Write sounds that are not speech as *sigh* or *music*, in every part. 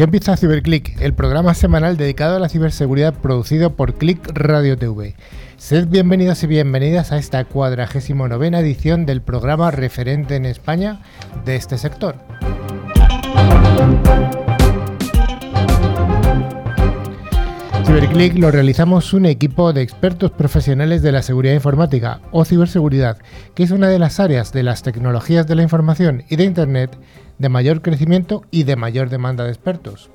Aquí empieza CiberClick, el programa semanal dedicado a la ciberseguridad producido por Click Radio TV. Sed bienvenidos y bienvenidas a esta cuadragésimo novena edición del programa referente en España de este sector. CiberClick lo realizamos un equipo de expertos profesionales de la seguridad informática o ciberseguridad, que es una de las áreas de las tecnologías de la información y de Internet de mayor crecimiento y de mayor demanda de expertos.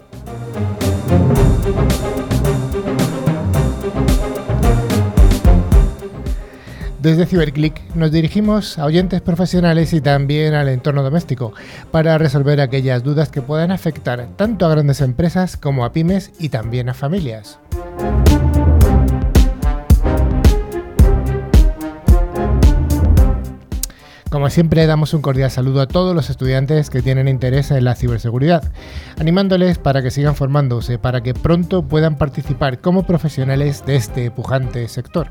Desde CiberClick nos dirigimos a oyentes profesionales y también al entorno doméstico para resolver aquellas dudas que puedan afectar tanto a grandes empresas como a pymes y también a familias. Como siempre, damos un cordial saludo a todos los estudiantes que tienen interés en la ciberseguridad, animándoles para que sigan formándose, para que pronto puedan participar como profesionales de este pujante sector.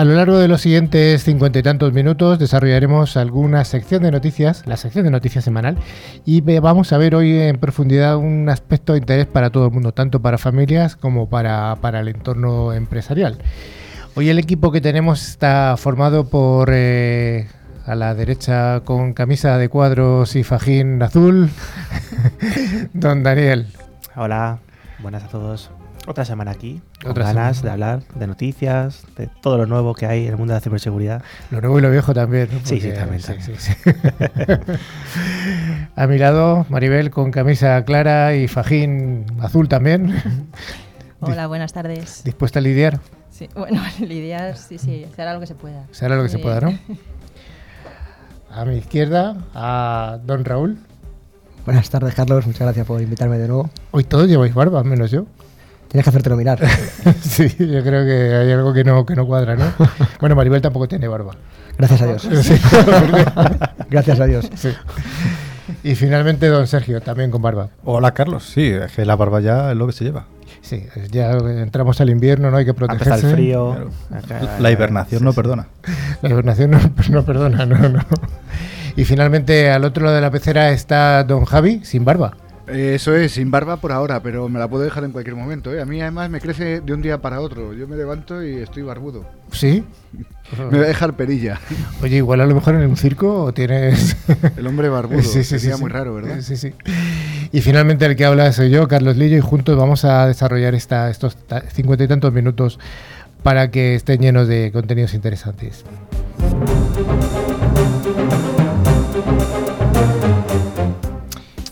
A lo largo de los siguientes cincuenta y tantos minutos desarrollaremos alguna sección de noticias, la sección de noticias semanal, y vamos a ver hoy en profundidad un aspecto de interés para todo el mundo, tanto para familias como para, el entorno empresarial. Hoy el equipo que tenemos está formado por eh, a la derecha con camisa de cuadros y fajín azul, *laughs* don Daniel. Hola, buenas a todos. Otra semana aquí, con ganas de hablar de noticias, de todo lo nuevo que hay en el mundo de la ciberseguridad. Lo nuevo y lo viejo también. sí, sí, también. Sí, sí, *laughs* A mi lado, Maribel con camisa clara y fajín azul también. *laughs* Hola, buenas tardes. ¿Dispuesta a lidiar? Sí, bueno, *laughs* lidiar, sí, sí, se hará lo que se pueda. Se hará lo que se pueda, ¿no? A mi izquierda, a don Raúl. Buenas tardes, Carlos. Muchas gracias por invitarme de nuevo. Hoy todos lleváis barba, menos yo. Tienes que hacértelo mirar. *laughs* sí, yo creo que hay algo que no, que no cuadra, ¿no? *laughs* Bueno, Maribel tampoco tiene barba. Gracias a Dios. *laughs* Gracias a Dios. Y finalmente don Sergio, también con barba. Hola Carlos, sí, es que la barba ya es lo que se lleva. Sí, ya entramos al invierno, no hay que protegerse. el frío. La hibernación no perdona. La hibernación no, no perdona, no, no. Y finalmente al otro lado de la pecera está don Javi, sin barba. Eso es, sin barba por ahora, pero me la puedo dejar en cualquier momento. ¿eh? A mí además me crece de un día para otro. Yo me levanto y estoy barbudo. ¿Sí? *laughs* me voy a dejar perilla. Oye, igual a lo mejor en un circo tienes... *laughs* El hombre barbudo. Sí, sí, Sería muy raro, ¿verdad? Sí, sí. Y finalmente el que habla soy yo, Carlos Lillo, y juntos vamos a desarrollar esta, estos cincuenta y tantos minutos para que estén llenos de contenidos interesantes.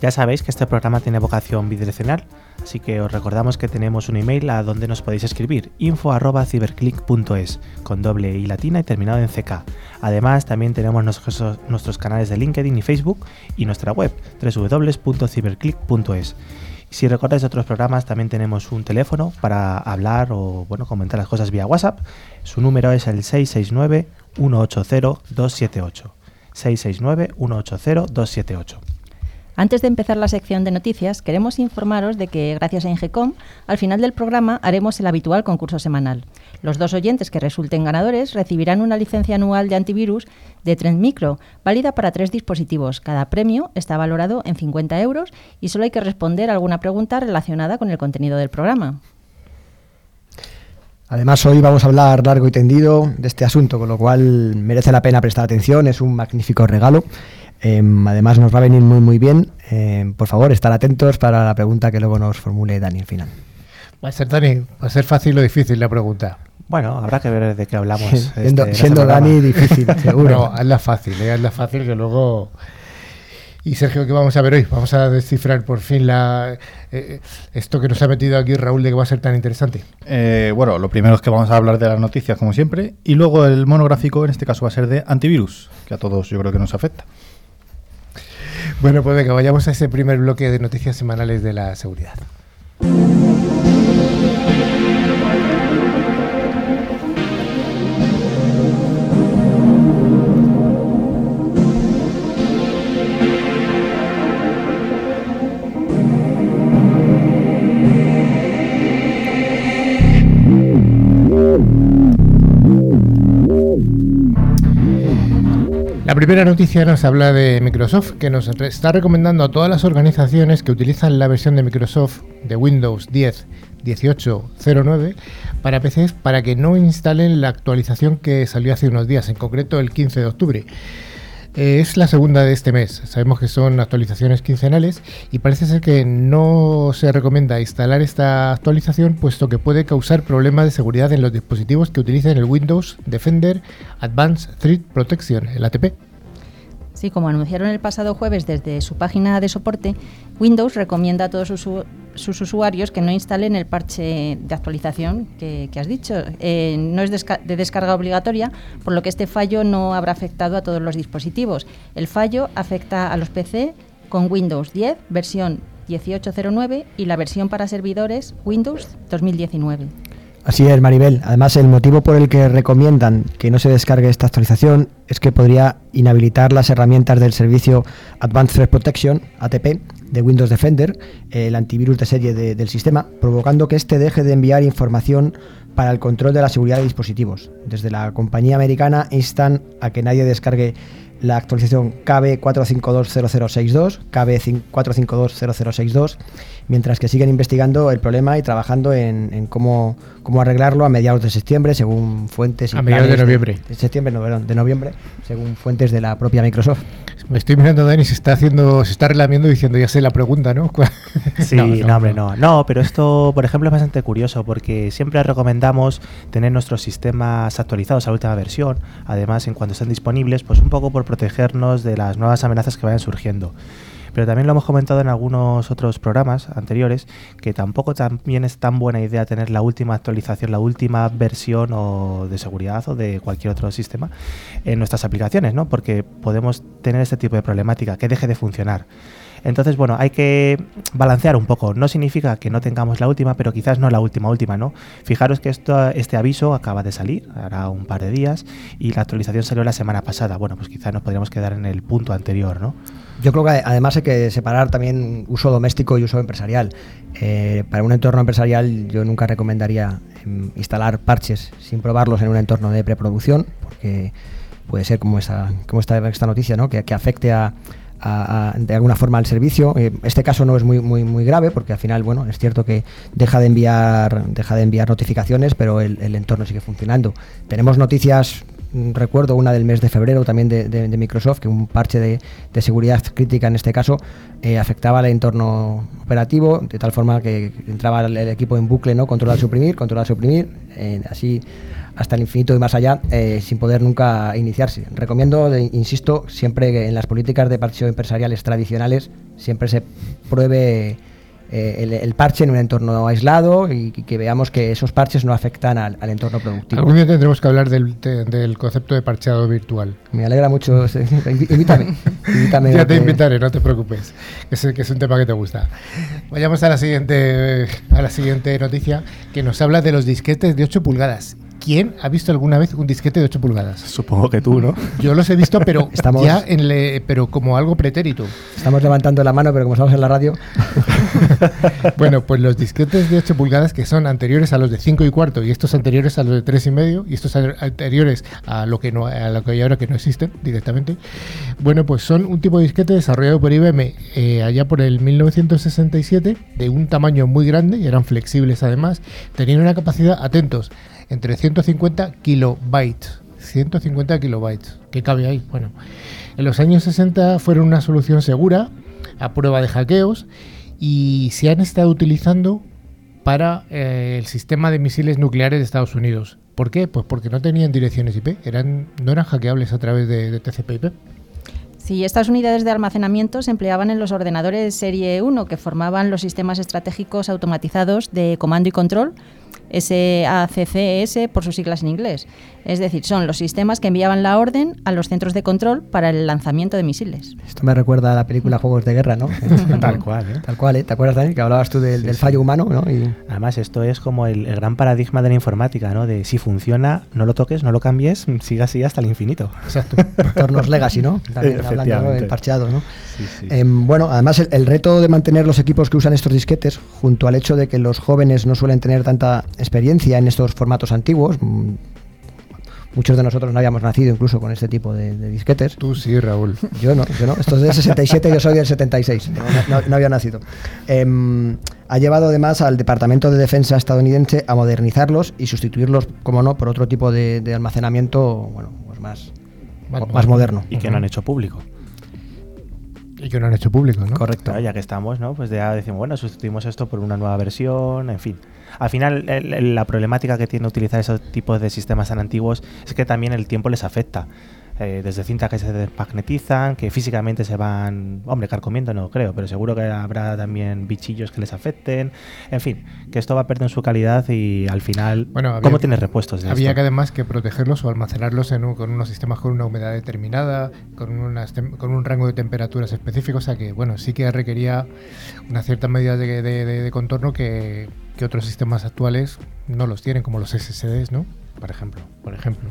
Ya sabéis que este programa tiene vocación bidireccional, así que os recordamos que tenemos un email a donde nos podéis escribir info@ciberclick.es con doble i latina y terminado en ck. Además, también tenemos nuestros, canales de LinkedIn y Facebook y nuestra web www.ciberclick.es. Si recordáis otros programas, también tenemos un teléfono para hablar o bueno, comentar las cosas vía WhatsApp. Su número es el 669 180 278. 669 180 278. Antes de empezar la sección de noticias, queremos informaros de que, gracias a Ingecom, al final del programa haremos el habitual concurso semanal. Los dos oyentes que resulten ganadores recibirán una licencia anual de antivirus de Trend Micro, válida para tres dispositivos. Cada premio está valorado en 50 euros y solo hay que responder alguna pregunta relacionada con el contenido del programa. Además, hoy vamos a hablar largo y tendido de este asunto, con lo cual merece la pena prestar atención, es un magnífico regalo Em, además nos va a venir muy muy bien. Em, por favor, estar atentos para la pregunta que luego nos formule Dani al final. Va a ser Dani, va a ser fácil o difícil la pregunta. Bueno, habrá que ver de qué hablamos. siendo, este, Dani difícil, *laughs* seguro. No, hazla fácil, eh, hazla fácil que luego... Y Sergio, ¿qué vamos a ver hoy? Vamos a descifrar por fin la, eh, eh, esto que nos ha metido aquí Raúl de que va a ser tan interesante. bueno, lo primero es que vamos a hablar de las noticias como siempre y luego el monográfico en este caso va a ser de antivirus, que a todos yo creo que nos afecta. Bueno, pues venga, vayamos a ese primer bloque de noticias semanales de la seguridad. La primera noticia nos habla de Microsoft, que nos está recomendando a todas las organizaciones que utilizan la versión de Microsoft de Windows 10 1809 para PCs para que no instalen la actualización que salió hace unos días, en concreto el 15 de octubre. Eh, es la segunda de este mes. Sabemos que son actualizaciones quincenales y parece ser que no se recomienda instalar esta actualización puesto que puede causar problemas de seguridad en los dispositivos que utilicen el Windows Defender Advanced Threat Protection, el ATP. Sí, como anunciaron el pasado jueves desde su página de soporte, Windows recomienda a todos sus, usuarios que no instalen el parche de actualización que, has dicho. Eh, no es de descarga obligatoria, por lo que este fallo no habrá afectado a todos los dispositivos. El fallo afecta a los PC con Windows 10, versión 1809 y la versión para servidores Windows 2019. Así es, Maribel. Además, el motivo por el que recomiendan que no se descargue esta actualización es que podría inhabilitar las herramientas del servicio Advanced Threat Protection, ATP, de Windows Defender, el antivirus de serie del sistema, provocando que éste deje de enviar información para el control de la seguridad de dispositivos. Desde la compañía americana instan a que nadie descargue la actualización KB4520062, KB4520062, mientras que siguen investigando el problema y trabajando en, cómo, cómo, arreglarlo a mediados de septiembre, según fuentes... a mediados de noviembre. De, septiembre, no, perdón, de noviembre, según fuentes de la propia Microsoft. Me estoy mirando Dani, se está haciendo, se está relamiendo diciendo, ya sé la pregunta, ¿no? *laughs* sí, no, no, hombre, no. No, pero esto, por ejemplo, es bastante curioso porque siempre recomendamos tener nuestros sistemas actualizados a la última versión, además en cuanto estén disponibles, pues un poco por protegernos de las nuevas amenazas que vayan surgiendo. Pero también lo hemos comentado en algunos otros programas anteriores, que tampoco también es tan buena idea tener la última actualización, la última versión o de seguridad o de cualquier otro sistema en nuestras aplicaciones, ¿no? Porque podemos tener este tipo de problemática, que deje de funcionar. Entonces, bueno, hay que balancear un poco. No significa que no tengamos la última, pero quizás no la última última, ¿no? Fijaros que esto, este aviso acaba de salir, hará un par de días, y la actualización salió la semana pasada. Bueno, pues quizás nos podríamos quedar en el punto anterior, ¿no? Yo creo que además hay que separar también uso doméstico y uso empresarial. Eh, para un entorno empresarial yo nunca recomendaría em, instalar parches sin probarlos en un entorno de preproducción, porque puede ser como esta, como esta, esta noticia, ¿no? que, que afecte a, de alguna forma al servicio. Eh, este caso no es muy, muy, muy grave porque al final, bueno, es cierto que deja de enviar, deja de enviar notificaciones, pero el, entorno sigue funcionando. Tenemos noticias recuerdo una del mes de febrero también de, Microsoft, que un parche de, seguridad crítica en este caso eh, afectaba al entorno operativo, de tal forma que entraba el, equipo en bucle, ¿no? Controlar, suprimir, controlar, suprimir, eh, así hasta el infinito y más allá, eh, sin poder nunca iniciarse. Recomiendo, insisto, siempre que en las políticas de parche empresariales tradicionales siempre se pruebe eh, el, parche en un entorno aislado y, que veamos que esos parches no afectan al, entorno productivo. Algún día tendremos que hablar del, concepto de parcheado virtual. Me alegra mucho. *laughs* invítame. ya te invitaré, no te preocupes, es, que es un tema que te gusta. Vayamos a la siguiente a la siguiente noticia que nos habla de los disquetes de 8 pulgadas ¿Quién ha visto alguna vez un disquete de 8 pulgadas? Supongo que tú, ¿no? *laughs* Yo los he visto, pero *laughs* ya en pero como algo pretérito. Estamos levantando la mano, pero como estamos en la radio. *laughs* bueno, pues los disquetes de 8 pulgadas que son anteriores a los de 5 y cuarto y estos anteriores a los de 3 y medio y estos anteriores a lo que no a lo que hay ahora que no existen directamente. Bueno, pues son un tipo de disquete desarrollado por IBM eh, allá por el 1967 de un tamaño muy grande y eran flexibles además. Tenían una capacidad, atentos, entre 150 kilobytes. 150 kilobytes. ¿Qué cabe ahí? Bueno, en los años 60 fueron una solución segura a prueba de hackeos y se han estado utilizando para eh, el sistema de misiles nucleares de Estados Unidos. ¿Por qué? Pues porque no tenían direcciones IP, eran, no eran hackeables a través de, de TCP/IP. Sí, estas unidades de almacenamiento se empleaban en los ordenadores Serie 1 que formaban los sistemas estratégicos automatizados de comando y control SACCS por sus siglas en inglés. Es decir, son los sistemas que enviaban la orden a los centros de control para el lanzamiento de misiles. Esto me recuerda a la película Juegos de Guerra, ¿no? *laughs* Tal cual, ¿eh? Tal cual, ¿eh? ¿Te acuerdas, Dani? Que hablabas tú del, fallo humano, ¿no? Y... Además, esto es como el, gran paradigma de la informática, ¿no? De si funciona, no lo toques, no lo cambies, siga así hasta el infinito. Exacto. Tornos legacy, ¿no? *laughs* También hablando del parcheado, ¿no? Sí, sí. Em, bueno, además el, el reto de mantener los equipos que usan estos disquetes, junto al hecho de que los jóvenes no suelen tener tanta experiencia en estos formatos antiguos, muchos de nosotros no habíamos nacido incluso con este tipo de, de disquetes. Tú sí, Raúl. Yo no, yo no. Esto es del 67, yo soy del 76. No, no- no había nacido. Em, ha llevado además al Departamento de Defensa estadounidense a modernizarlos y sustituirlos, como no, por otro tipo de, de almacenamiento, bueno, pues más, moderno. Y que no han hecho público. Y que no han hecho público, ¿no? Correcto. Claro, ya que estamos, ¿no? Pues ya decimos, bueno, sustituimos esto por una nueva versión, en fin. Al final, el- la problemática que tiene utilizar esos tipos de sistemas tan antiguos es que también el tiempo les afecta. Eh, desde cintas que se desmagnetizan, que físicamente se van, hombre, carcomiendo no creo, pero seguro que habrá también bichillos que les afecten. En fin, que esto va perdiendo su calidad y al final, Bueno, había- ¿cómo tienes repuestos de Había esto? que además que protegerlos o almacenarlos en un- con unos sistemas con una humedad determinada, con, unas con un rango de temperaturas específico, o sea que bueno, sí que requería una cierta medida de, de- de- de contorno que, que otros sistemas actuales no los tienen, como los SSDs, ¿no? Por ejemplo. Por ejemplo.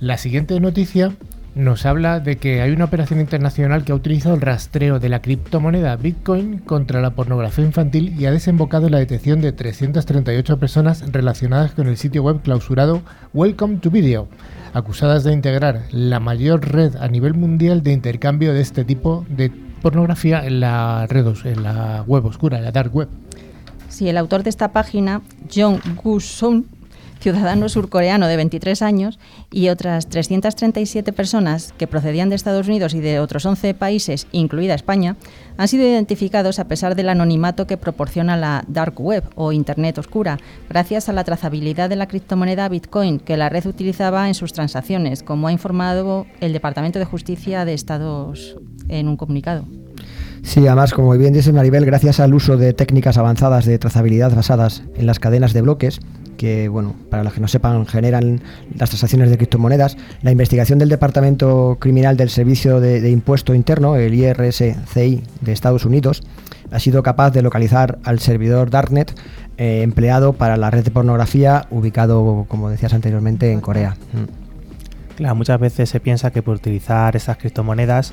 La siguiente noticia nos habla de que hay una operación internacional que ha utilizado el rastreo de la criptomoneda Bitcoin contra la pornografía infantil y ha desembocado en la detención de 338 personas relacionadas con el sitio web clausurado Welcome to Video, acusadas de integrar la mayor red a nivel mundial de intercambio de este tipo de pornografía en la red, en la web oscura, en la dark web. Sí, el autor de esta página, Jong Gu-sun, ciudadano surcoreano de 23 años, y otras 337 personas que procedían de Estados Unidos y de otros 11 países, incluida España, han sido identificados a pesar del anonimato que proporciona la Dark Web o Internet Oscura, gracias a la trazabilidad de la criptomoneda Bitcoin que la red utilizaba en sus transacciones, como ha informado el Departamento de Justicia de Estados en un comunicado. Sí, además, como bien dice Maribel, gracias al uso de técnicas avanzadas de trazabilidad basadas en las cadenas de bloques, que, bueno, para los que no sepan, generan las transacciones de criptomonedas, la investigación del Departamento Criminal del Servicio de, Impuesto Interno, el IRSCI de Estados Unidos, ha sido capaz de localizar al servidor Darknet eh, empleado para la red de pornografía ubicado, como decías anteriormente, en Corea. Mm. Claro, muchas veces se piensa que por utilizar estas criptomonedas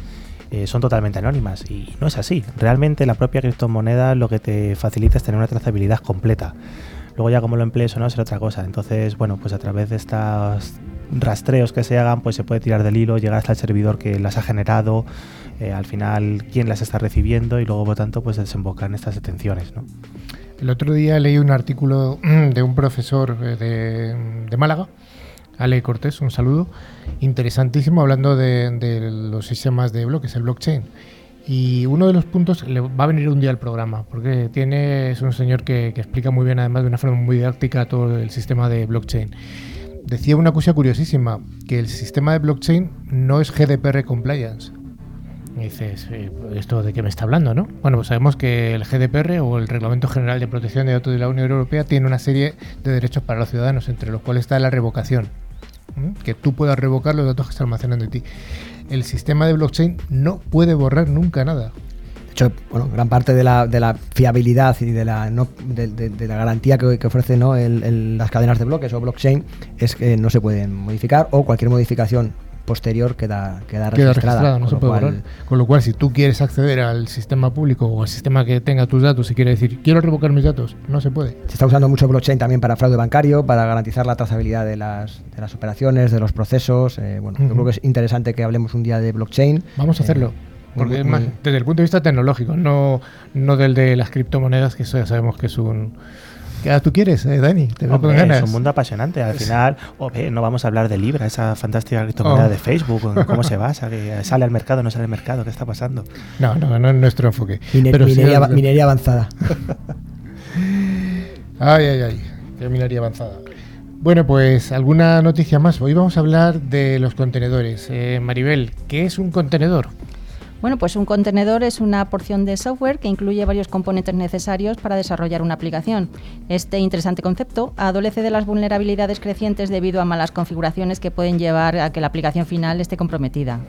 eh, son totalmente anónimas y no es así. Realmente la propia criptomoneda lo que te facilita es tener una trazabilidad completa. Luego ya como lo emplees o no será otra cosa. Entonces, bueno, pues a través de estos rastreos que se hagan, pues se puede tirar del hilo, llegar hasta el servidor que las ha generado, eh, al final quién las está recibiendo y luego por tanto pues desembocar en estas detenciones, ¿no? El otro día leí un artículo *clears throat* de un profesor eh, de, de Málaga, Ale Cortés, un saludo, interesantísimo, hablando de, de los sistemas de bloques, el blockchain. Y uno de los puntos, le va a venir un día al programa, porque tiene, es un señor que, explica muy bien, además de una forma muy didáctica, todo el sistema de blockchain. Decía una cosa curiosísima, que el sistema de blockchain no es GDPR compliance. Y dices, ¿esto de qué me está hablando, no? Bueno, pues sabemos que el GDPR o el Reglamento General de Protección de Datos de la Unión Europea tiene una serie de derechos para los ciudadanos, entre los cuales está la revocación. Que tú puedas revocar los datos que se almacenan de ti. El sistema de blockchain no puede borrar nunca nada. De hecho, bueno, gran parte de la, de la fiabilidad y de la, no, de, la garantía que, que ofrece ¿no? las cadenas de bloques o blockchain es que no se pueden modificar o cualquier modificación posterior queda, queda Queda registrada. no con se lo puede cual- borrar. Con lo cual, si tú quieres acceder al sistema público o al sistema que tenga tus datos y quieres decir, quiero revocar mis datos, no se puede. Se está usando mucho blockchain también para fraude bancario, para garantizar la trazabilidad de las, de las operaciones, de los procesos. eh, bueno, yo creo que es interesante que hablemos un día de blockchain. Vamos a Eh, hacerlo. Porque muy- desde el punto de vista tecnológico, no, no del de las criptomonedas, que eso ya sabemos que es un... ¿Qué edad tú quieres, eh, Dani? Te veo con Hombre, ganas. es un mundo apasionante. Al final, no vamos a hablar de Libra, esa fantástica criptomoneda Oh. de Facebook, cómo se basa, que sale al mercado, no sale al mercado, ¿qué está pasando? No, no, no es nuestro enfoque. Pero minería avanzada. *laughs* Ay, ay, ay. Qué minería avanzada. Bueno, pues alguna noticia más. Hoy vamos a hablar de los contenedores. Eh, Maribel, ¿qué es un contenedor? Bueno, pues un contenedor es una porción de software que incluye varios componentes necesarios para desarrollar una aplicación. Este interesante concepto adolece de las vulnerabilidades crecientes debido a malas configuraciones que pueden llevar a que la aplicación final esté comprometida.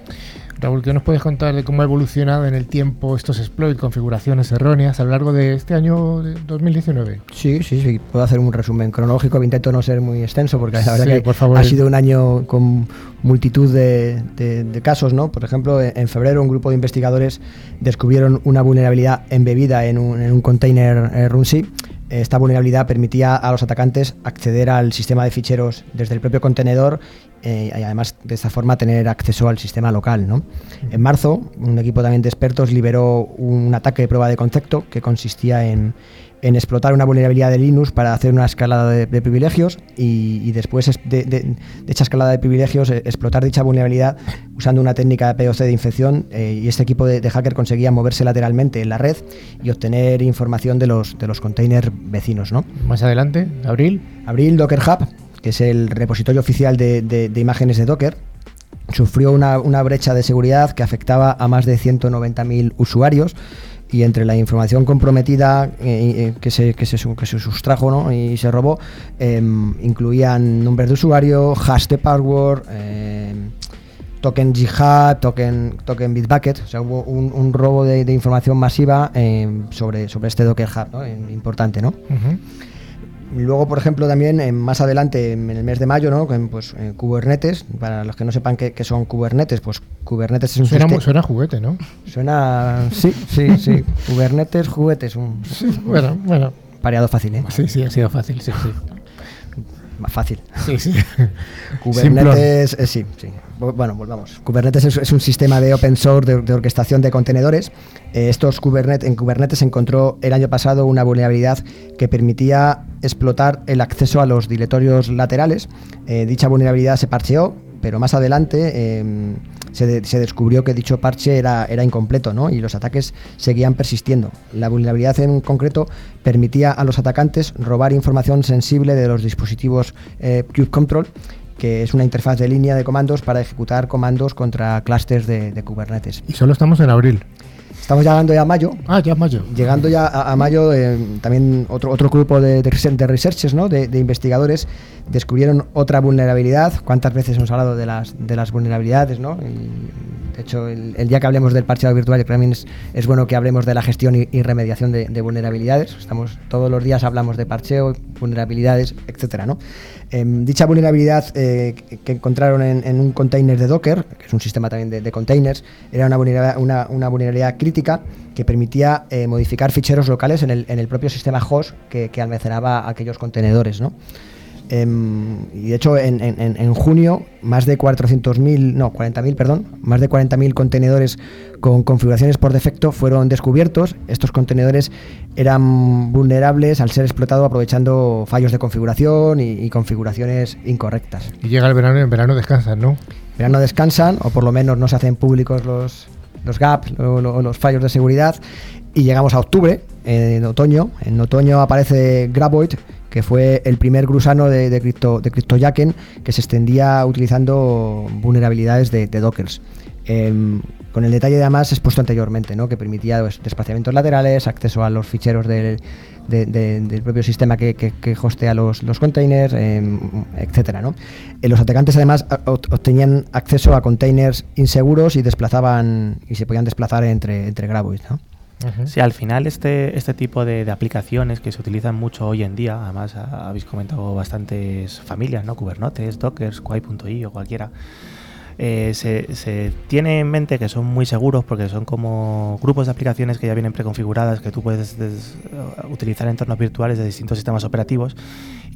Raúl, ¿qué nos puedes contar de cómo ha evolucionado en el tiempo estos exploits, configuraciones erróneas a lo largo de este año de 2019? Sí, sí, sí. Puedo hacer un resumen cronológico. Intento no ser muy extenso porque la verdad Sí, que por favor. ha sido un año con multitud de, casos, ¿no? Por ejemplo, en febrero un grupo de investigadores descubrieron una vulnerabilidad embebida en un, en un container eh, RunC esta vulnerabilidad permitía a los atacantes acceder al sistema de ficheros desde el propio contenedor eh, y además de esta forma tener acceso al sistema local. ¿no? En marzo, un equipo también de expertos liberó un ataque de prueba de concepto que consistía en, en explotar una vulnerabilidad de Linux para hacer una escalada de, privilegios y, después de, de, dicha escalada de privilegios eh, explotar dicha vulnerabilidad usando una técnica de POC de infección eh, y este equipo de, hacker conseguía moverse lateralmente en la red y obtener información de los, de los containers vecinos. ¿no? Más adelante, Abril. Abril Docker Hub, que es el repositorio oficial de, imágenes de Docker, sufrió una, una brecha de seguridad que afectaba a más de 190.000 usuarios y entre la información comprometida eh, eh, que, se, que, se, que se sustrajo y se robó, em, incluían nombres de usuario, hash de password, em, token jihad, token, token bitbucket, o sea, hubo un, robo de, información masiva em, sobre, sobre este Docker Hub, ¿no? importante, ¿no? Luego, por ejemplo, también más adelante, en el mes de mayo, ¿no? Pues eh, Kubernetes, para los que no sepan qué, son Kubernetes, pues Kubernetes es un suena, suena juguete, ¿no? Suena, sí, sí, sí. Kubernetes, juguetes, un... bueno, bueno. Pareado fácil, ¿eh? Sí, sí, ha sido fácil, sí, sí. Más fácil. Sí, sí. *laughs* Kubernetes, eh, sí, sí. Bueno, volvamos. Kubernetes es, un sistema de open source de, orquestación de contenedores. Eh, estos Kubernetes, en Kubernetes se encontró el año pasado una vulnerabilidad que permitía explotar el acceso a los directorios laterales. Eh, dicha vulnerabilidad se parcheó, pero más adelante em, se, descubrió que dicho parche era, incompleto ¿no? y los ataques seguían persistiendo. La vulnerabilidad en concreto permitía a los atacantes robar información sensible de los dispositivos eh, Cube Control que es una interfaz de línea de comandos para ejecutar comandos contra clusters de, Kubernetes. Y solo estamos en abril. Estamos llegando ya a mayo. Ah, ya mayo. Llegando ya a, mayo, eh, también otro, otro grupo de, de, researchers, ¿no? de, investigadores, descubrieron otra vulnerabilidad. ¿Cuántas veces hemos hablado de las, de las vulnerabilidades? ¿no? de hecho, el, día que hablemos del parcheado virtual, también es, es, bueno que hablemos de la gestión y, remediación de, vulnerabilidades. Estamos, todos los días hablamos de parcheo, vulnerabilidades, etcétera, ¿no? Em, dicha vulnerabilidad eh, que encontraron en, un container de Docker, que es un sistema también de, containers, era una vulnerabilidad, crítica que permitía eh, modificar ficheros locales en el, propio sistema host que, almacenaba aquellos contenedores. Em, y de hecho, en, junio, más de 400.000, no, 40.000, perdón, más de 40.000 contenedores con configuraciones por defecto fueron descubiertos. Estos contenedores eran vulnerables al ser explotados aprovechando fallos de configuración y, configuraciones incorrectas. Y llega el verano y en verano descansan, ¿no? En verano descansan, o por lo menos no se hacen públicos los, los gaps o, los fallos de seguridad. Y llegamos a octubre, en otoño. En otoño aparece Graboid que fue el primer grusano de, de, Crypto, de CryptoJacken que se extendía utilizando vulnerabilidades de, Dockers. Em, con el detalle además expuesto anteriormente, ¿no? que permitía pues, desplazamientos laterales, acceso a los ficheros del, propio sistema que, que, hostea los, los containers, eh, etcétera, ¿no? Eh, los atacantes además obtenían acceso a containers inseguros y desplazaban y se podían desplazar entre, entre Graboids. Sí, al final este, este tipo de, aplicaciones que se utilizan mucho hoy en día, además habéis comentado bastantes familias, ¿no? Kubernetes, Docker, Squai.i o cualquiera, eh, se, tiene en mente que son muy seguros porque son como grupos de aplicaciones que ya vienen preconfiguradas que tú puedes utilizar en entornos virtuales de distintos sistemas operativos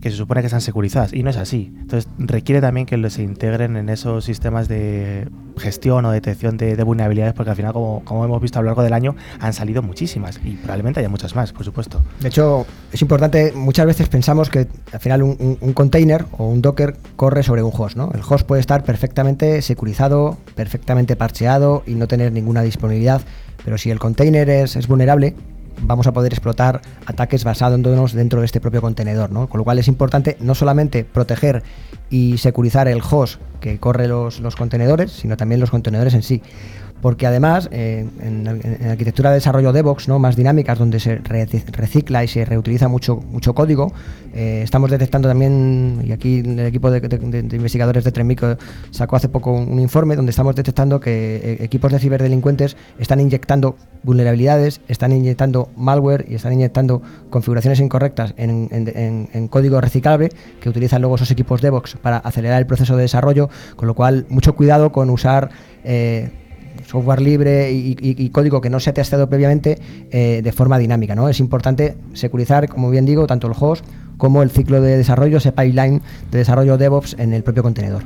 que se supone que están securizadas y no es así. Entonces requiere también que se integren en esos sistemas de gestión o detección de, vulnerabilidades porque al final, como, hemos visto a lo largo del año, han salido muchísimas y probablemente haya muchas más, por supuesto. De hecho, es importante, muchas veces pensamos que al final un, container o un Docker corre sobre un host. ¿no? El host puede estar perfectamente securizado, perfectamente parcheado y no tener ninguna disponibilidad, pero si el container es vulnerable, vamos a poder explotar ataques basándonos dentro de este propio contenedor, ¿no? Con lo cual es importante no solamente proteger y securizar el host que corre los, los contenedores, sino también los contenedores en sí porque además eh, en, arquitectura de desarrollo DevOps, más dinámicas, donde se recicla y se reutiliza mucho, mucho código, eh, estamos detectando también, y aquí el equipo de, investigadores de Tremico sacó hace poco un, informe donde estamos detectando que eh, equipos de ciberdelincuentes están inyectando vulnerabilidades, están inyectando malware y están inyectando configuraciones incorrectas en código reciclable que utilizan luego esos equipos DevOps para acelerar el proceso de desarrollo, con lo cual mucho cuidado con usar software libre y, y- y código que no se ha testeado previamente eh, de forma dinámica. ¿no? Es importante securizar, como bien digo, tanto el host como el ciclo de desarrollo, ese pipeline de desarrollo DevOps en el propio contenedor.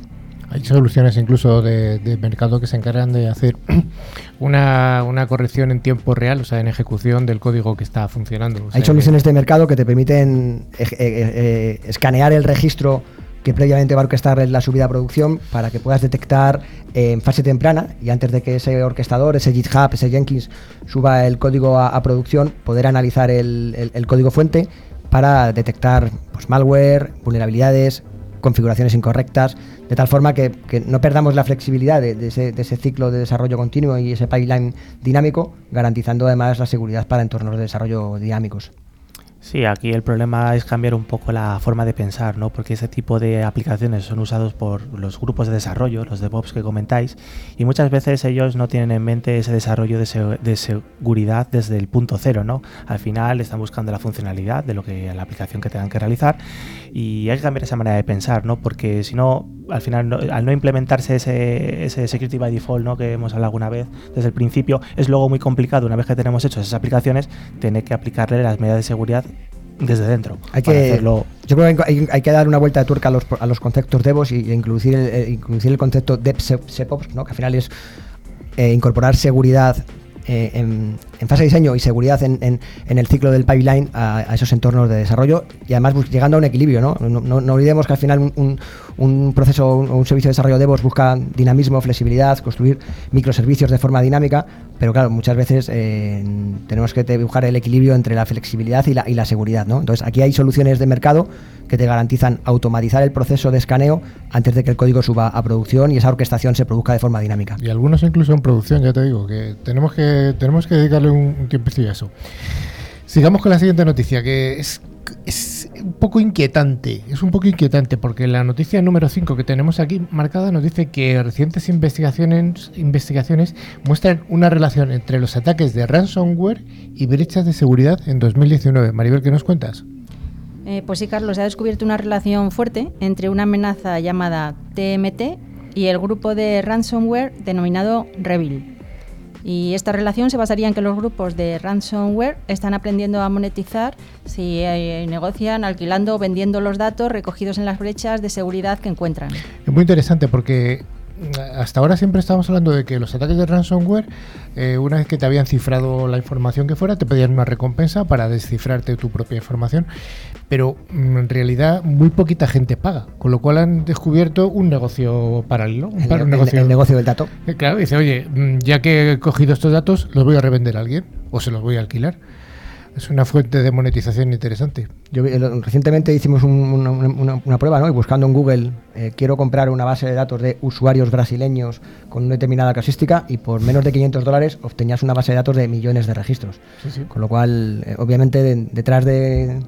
Hay soluciones incluso de, de mercado que se encargan de hacer *clears throat* una, una corrección en tiempo real, o sea, en ejecución del código que está funcionando. O sea, Hay soluciones de mercado que te permiten eh, eh, eh, escanear el registro que previamente va a orquestar la subida a producción para que puedas detectar en fase temprana y antes de que ese orquestador, ese GitHub, ese Jenkins suba el código a, producción, poder analizar el, código fuente para detectar pues, malware, vulnerabilidades, configuraciones incorrectas, de tal forma que, no perdamos la flexibilidad de ese ciclo de desarrollo continuo y ese pipeline dinámico, garantizando además la seguridad para entornos de desarrollo dinámicos. Sí, aquí el problema es cambiar un poco la forma de pensar, ¿no? Porque ese tipo de aplicaciones son usados por los grupos de desarrollo, los DevOps que comentáis, y muchas veces ellos no tienen en mente ese desarrollo de, de seguridad desde el punto cero, ¿no? Al final están buscando la funcionalidad de lo que la aplicación que tengan que realizar y hay que cambiar esa manera de pensar, ¿no? Porque si no, al final, no- al no implementarse ese, ese security by default, ¿no? Que hemos hablado alguna vez desde el principio, es luego muy complicado, una vez que tenemos hechas esas aplicaciones, tener que aplicarle las medidas de seguridad desde dentro. Hay que, hacerlo yo creo que hay, hay que dar una vuelta de tuerca a los, a los conceptos DevOps y, e incluir, el, eh, incluir el concepto DevSecOps, ¿no? que al final es eh, incorporar seguridad eh, en, en fase de diseño y seguridad en, en- el ciclo del pipeline a, esos entornos de desarrollo y además llegando a un equilibrio. No, no, olvidemos que al final un, un- proceso o un, servicio de desarrollo DevOps busca dinamismo, flexibilidad, construir microservicios de forma dinámica, pero claro, muchas veces eh, tenemos que dibujar el equilibrio entre la flexibilidad y la, y la seguridad. ¿no? Entonces aquí hay soluciones de mercado que te garantizan automatizar el proceso de escaneo antes de que el código suba a producción y esa orquestación se produzca de forma dinámica. Y algunos incluso en producción, ya te digo, que tenemos que, tenemos que dedicarle un, un tiempecillo. Sigamos con la siguiente noticia, que es, es un poco inquietante. Es un poco inquietante porque la noticia número 5 que tenemos aquí marcada nos dice que recientes investigaciones, investigaciones muestran una relación entre los ataques de ransomware y brechas de seguridad en 2019. Maribel, ¿qué nos cuentas? Eh, pues sí, Carlos, se ha descubierto una relación fuerte entre una amenaza llamada TMT y el grupo de ransomware denominado Revil. Y esta relación se basaría en que los grupos de ransomware están aprendiendo a monetizar si eh, negocian alquilando o vendiendo los datos recogidos en las brechas de seguridad que encuentran. Es muy interesante porque hasta ahora siempre estábamos hablando de que los ataques de ransomware, eh, una vez que te habían cifrado la información que fuera, te pedían una recompensa para descifrarte tu propia información. Pero mm, en realidad muy poquita gente paga, con lo cual han descubierto un negocio paralelo. Un, El, par- un negocio, el negocio del dato. Eh, Claro, dice, oye, mm, ya que he cogido estos datos, los voy a revender a alguien o se los voy a alquilar. Es una fuente de monetización interesante. Yo recientemente hicimos un- una, una- una prueba, ¿no? Y buscando en Google, eh, quiero comprar una base de datos de usuarios brasileños con una determinada casuística y por menos de 500 dólares obtenías una base de datos de millones de registros. Sí, sí. Con lo cual, eh, obviamente, de- detrás de,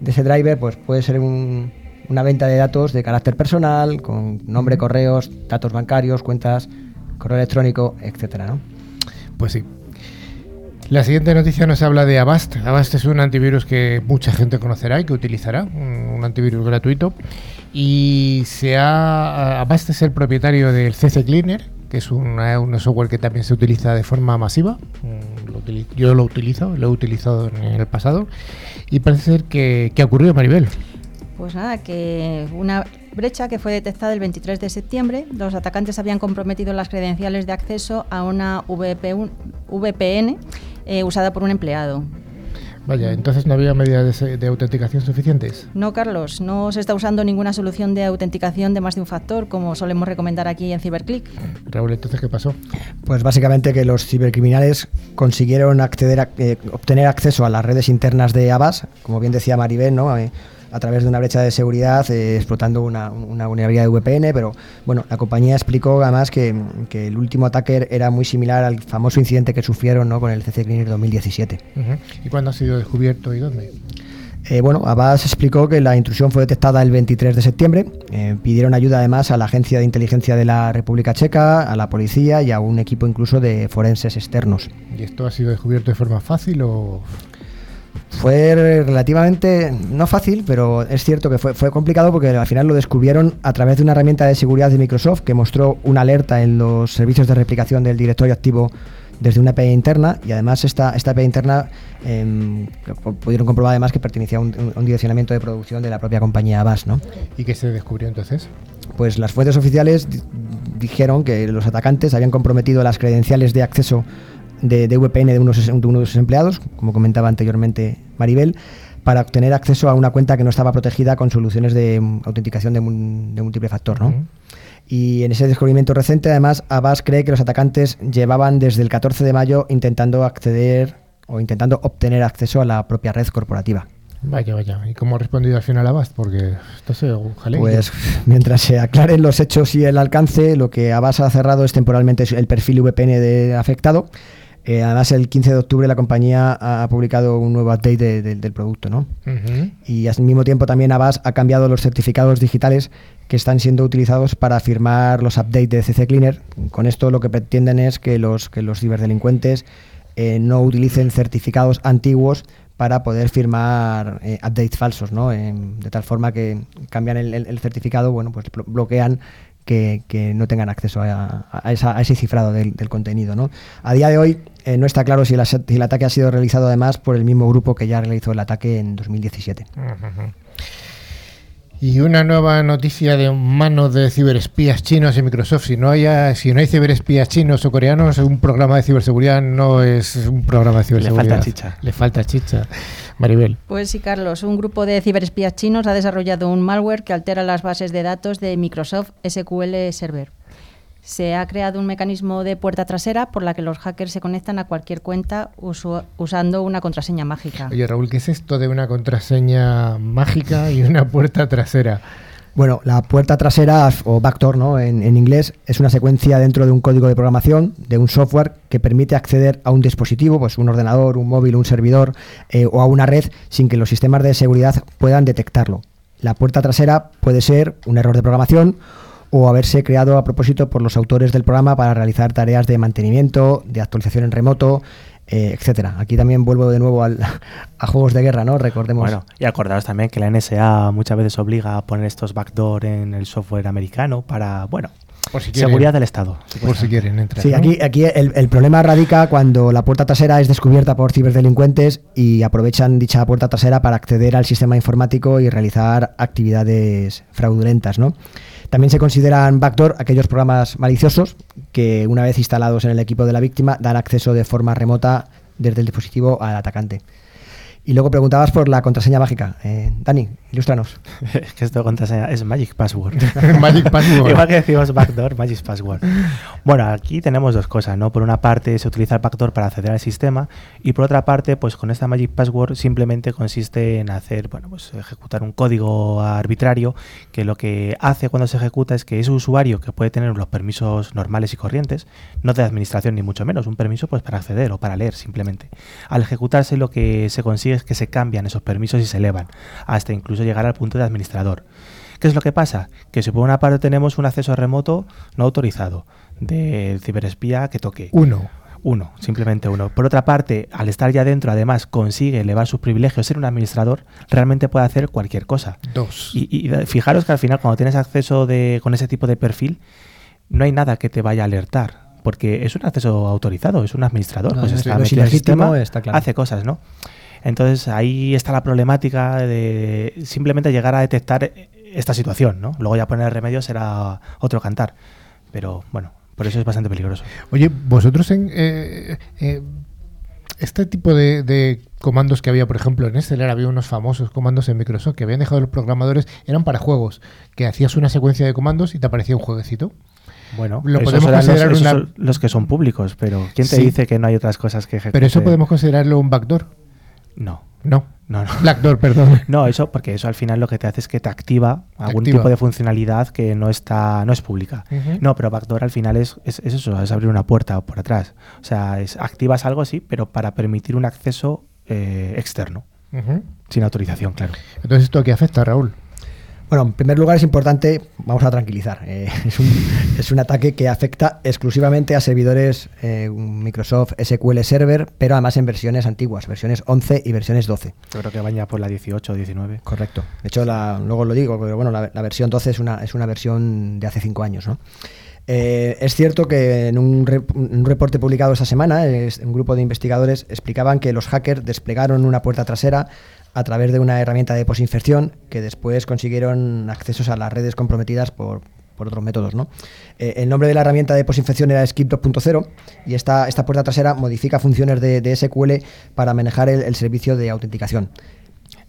de ese driver, pues puede ser un- una venta de datos de carácter personal, con nombre, correos, datos bancarios, cuentas, correo electrónico, etcétera, ¿no? Pues sí. La siguiente noticia nos habla de Avast. Avast es un antivirus que mucha gente conocerá y que utilizará, un antivirus gratuito. Y se ha, Avast es el propietario del CC Cleaner, que es una- un software que también se utiliza de forma masiva. Mm, Yo lo utilizo, lo he utilizado en el pasado. Y parece ser que, que ha ocurrido, Maribel. Pues nada, que una brecha que fue detectada el 23 de septiembre, los atacantes habían comprometido las credenciales de acceso a una VP VPN eh, usada por un empleado. Vaya, entonces no había medidas de, de autenticación suficientes. No, Carlos, no se está usando ninguna solución de autenticación de más de un factor, como solemos recomendar aquí en CyberClick. Raúl, entonces, ¿qué pasó? Pues básicamente que los cibercriminales consiguieron acceder a- eh, obtener acceso a las redes internas de Avast, como bien decía Maribel, ¿no? Eh, a través de una brecha de seguridad eh, explotando una, una vulnerabilidad de VPN, pero bueno, la compañía explicó además que, que el último ataque era muy similar al famoso incidente que sufrieron ¿no? con el CC Cleaner 2017. Ujú. ¿Y cuándo ha sido descubierto y dónde? Eh, bueno, Abbas explicó que la intrusión fue detectada el 23 de septiembre. Eh, pidieron ayuda además a la Agencia de Inteligencia de la República Checa, a la policía y a un equipo incluso de forenses externos. ¿Y esto ha sido descubierto de forma fácil o...? Fue relativamente, no fácil, pero es cierto que fue, fue complicado porque al final lo descubrieron a través de una herramienta de seguridad de Microsoft que mostró una alerta en los servicios de replicación del directorio activo desde una API interna y además esta, esta API interna em, pudieron comprobar además que pertenecía a un, un, direccionamiento de producción de la propia compañía Avast. ¿no? ¿Y qué se descubrió entonces? Pues las fuentes oficiales dijeron que los atacantes habían comprometido las credenciales de acceso de, de VPN de unos, de unos empleados, como comentaba anteriormente Maribel, para obtener acceso a una cuenta que no estaba protegida con soluciones de autenticación de, de múltiple factor. ¿no? Uh -huh. Y en ese descubrimiento reciente, además, Abbas cree que los atacantes llevaban desde el 14 de mayo intentando acceder o intentando obtener acceso a la propia red corporativa. Vaya, vaya. ¿Y cómo ha respondido al final Abbas? Porque esto se jalea. Pues *laughs* mientras se aclaren los hechos y el alcance, lo que Abbas ha cerrado es temporalmente el perfil VPN de afectado. Eh, además, el 15 de octubre la compañía ha publicado un nuevo update de, de, del producto, ¿no? Uh -huh. Y al mismo tiempo también Abbas ha cambiado los certificados digitales que están siendo utilizados para firmar los updates de CC Cleaner. Con esto lo que pretenden es que los, que los ciberdelincuentes eh, no utilicen certificados antiguos para poder firmar eh, updates falsos, ¿no? Eh, de tal forma que cambian el, el, el certificado, bueno, pues bloquean que, no tengan acceso a, ese cifrado del, contenido. A día de hoy eh, no está claro si el, ataque ha sido realizado además por el mismo grupo que ya realizó el ataque en 2017. Uh -huh. Y una nueva noticia de mano de ciberespías chinos en Microsoft. Si no, haya, si no hay ciberespías chinos o coreanos, un programa de ciberseguridad no es un programa de ciberseguridad. Le falta chicha. Le falta chicha. Maribel. Pues sí, Carlos. Un grupo de ciberespías chinos ha desarrollado un malware que altera las bases de datos de Microsoft SQL Server. Se ha creado un mecanismo de puerta trasera por la que los hackers se conectan a cualquier cuenta usando una contraseña mágica. Oye, Raúl, ¿qué es esto de una contraseña mágica y una puerta trasera? Bueno, la puerta trasera o backdoor ¿no? en, en, inglés es una secuencia dentro de un código de programación de un software que permite acceder a un dispositivo, pues un ordenador, un móvil, un servidor eh, o a una red sin que los sistemas de seguridad puedan detectarlo. La puerta trasera puede ser un error de programación o haberse creado a propósito por los autores del programa para realizar tareas de mantenimiento, de actualización en remoto, eh, etcétera. Aquí también vuelvo de nuevo al, *laughs* a juegos de guerra, ¿no? Recordemos. Bueno, y acordaros también que la NSA muchas veces obliga a poner estos backdoor en el software americano para, bueno, por si quieren, seguridad del Estado. Por si quieren entrar. Sí, ¿no? aquí, aquí el, el, problema radica cuando la puerta trasera es descubierta por ciberdelincuentes y aprovechan dicha puerta trasera para acceder al sistema informático y realizar actividades fraudulentas, ¿no? También se consideran backdoor aquellos programas maliciosos que, una vez instalados en el equipo de la víctima, dan acceso de forma remota desde el dispositivo al atacante. Y luego preguntabas por la contraseña mágica. Eh, Dani, *laughs* es que esto contraseña es Magic Password. *laughs* magic Password. Igual que decimos Backdoor, Magic Password. Bueno, aquí tenemos dos cosas, ¿no? Por una parte se utiliza el Backdoor para acceder al sistema y por otra parte, pues con esta Magic Password simplemente consiste en hacer, bueno, pues ejecutar un código arbitrario que lo que hace cuando se ejecuta es que ese usuario que puede tener los permisos normales y corrientes, no de administración ni mucho menos, un permiso pues para acceder o para leer simplemente. Al ejecutarse lo que se consigue es que se cambian esos permisos y se elevan, hasta incluso llegar al punto de administrador. ¿Qué es lo que pasa? Que si por una parte tenemos un acceso remoto no autorizado del ciberespía que toque. Uno. Uno, simplemente uno. Por otra parte, al estar ya dentro, además consigue elevar sus privilegios, ser un administrador, realmente puede hacer cualquier cosa. Dos. Y, y fijaros que al final, cuando tienes acceso de, con ese tipo de perfil, no hay nada que te vaya a alertar porque es un acceso autorizado, es un administrador, no, pues no, está no, metido en el sistema, está claro. hace cosas, ¿no? Entonces ahí está la problemática de simplemente llegar a detectar esta situación, ¿no? Luego ya poner remedio será otro cantar. Pero bueno, por eso es bastante peligroso. Oye, vosotros en eh, eh, este tipo de, de, comandos que había, por ejemplo, en Stellar había unos famosos comandos en Microsoft que habían dejado los programadores, eran para juegos, que hacías una secuencia de comandos y te aparecía un jueguecito. Bueno, lo podemos considerar los, una... son los que son públicos, pero ¿quién te sí. dice que no hay otras cosas que ejecute? Pero eso podemos considerarlo un backdoor. No. No. No, no. Blackdoor, perdón. *laughs* No, eso porque eso al final lo que te hace es que te activa algún activa. tipo de funcionalidad que no está no es pública. Uh -huh. No, pero backdoor al final es, es, es, eso, es abrir una puerta por atrás. O sea, es, activas algo sí, pero para permitir un acceso eh, externo. Uh -huh. Sin autorización, claro. Entonces, ¿esto qué afecta, Raúl? Bueno, en primer lugar es importante, vamos a tranquilizar, eh, *laughs* es, un, es, un, ataque que afecta exclusivamente a servidores eh, Microsoft SQL Server, pero además en versiones antiguas, versiones 11 y versiones 12. Yo creo que vaya por la 18 o 19. Correcto. De hecho, la, luego lo digo, pero bueno, la, la, versión 12 es una, es una versión de hace 5 años, ¿no? Eh, es cierto que en un, re, un, reporte publicado esta semana, es, un grupo de investigadores explicaban que los hackers desplegaron una puerta trasera a través de una herramienta de posinfección que después consiguieron accesos a las redes comprometidas por, por otros métodos. ¿no? Eh, el nombre de la herramienta de posinfección era Skip 2.0 y esta, esta puerta trasera modifica funciones de, SQL para manejar el servicio de autenticación.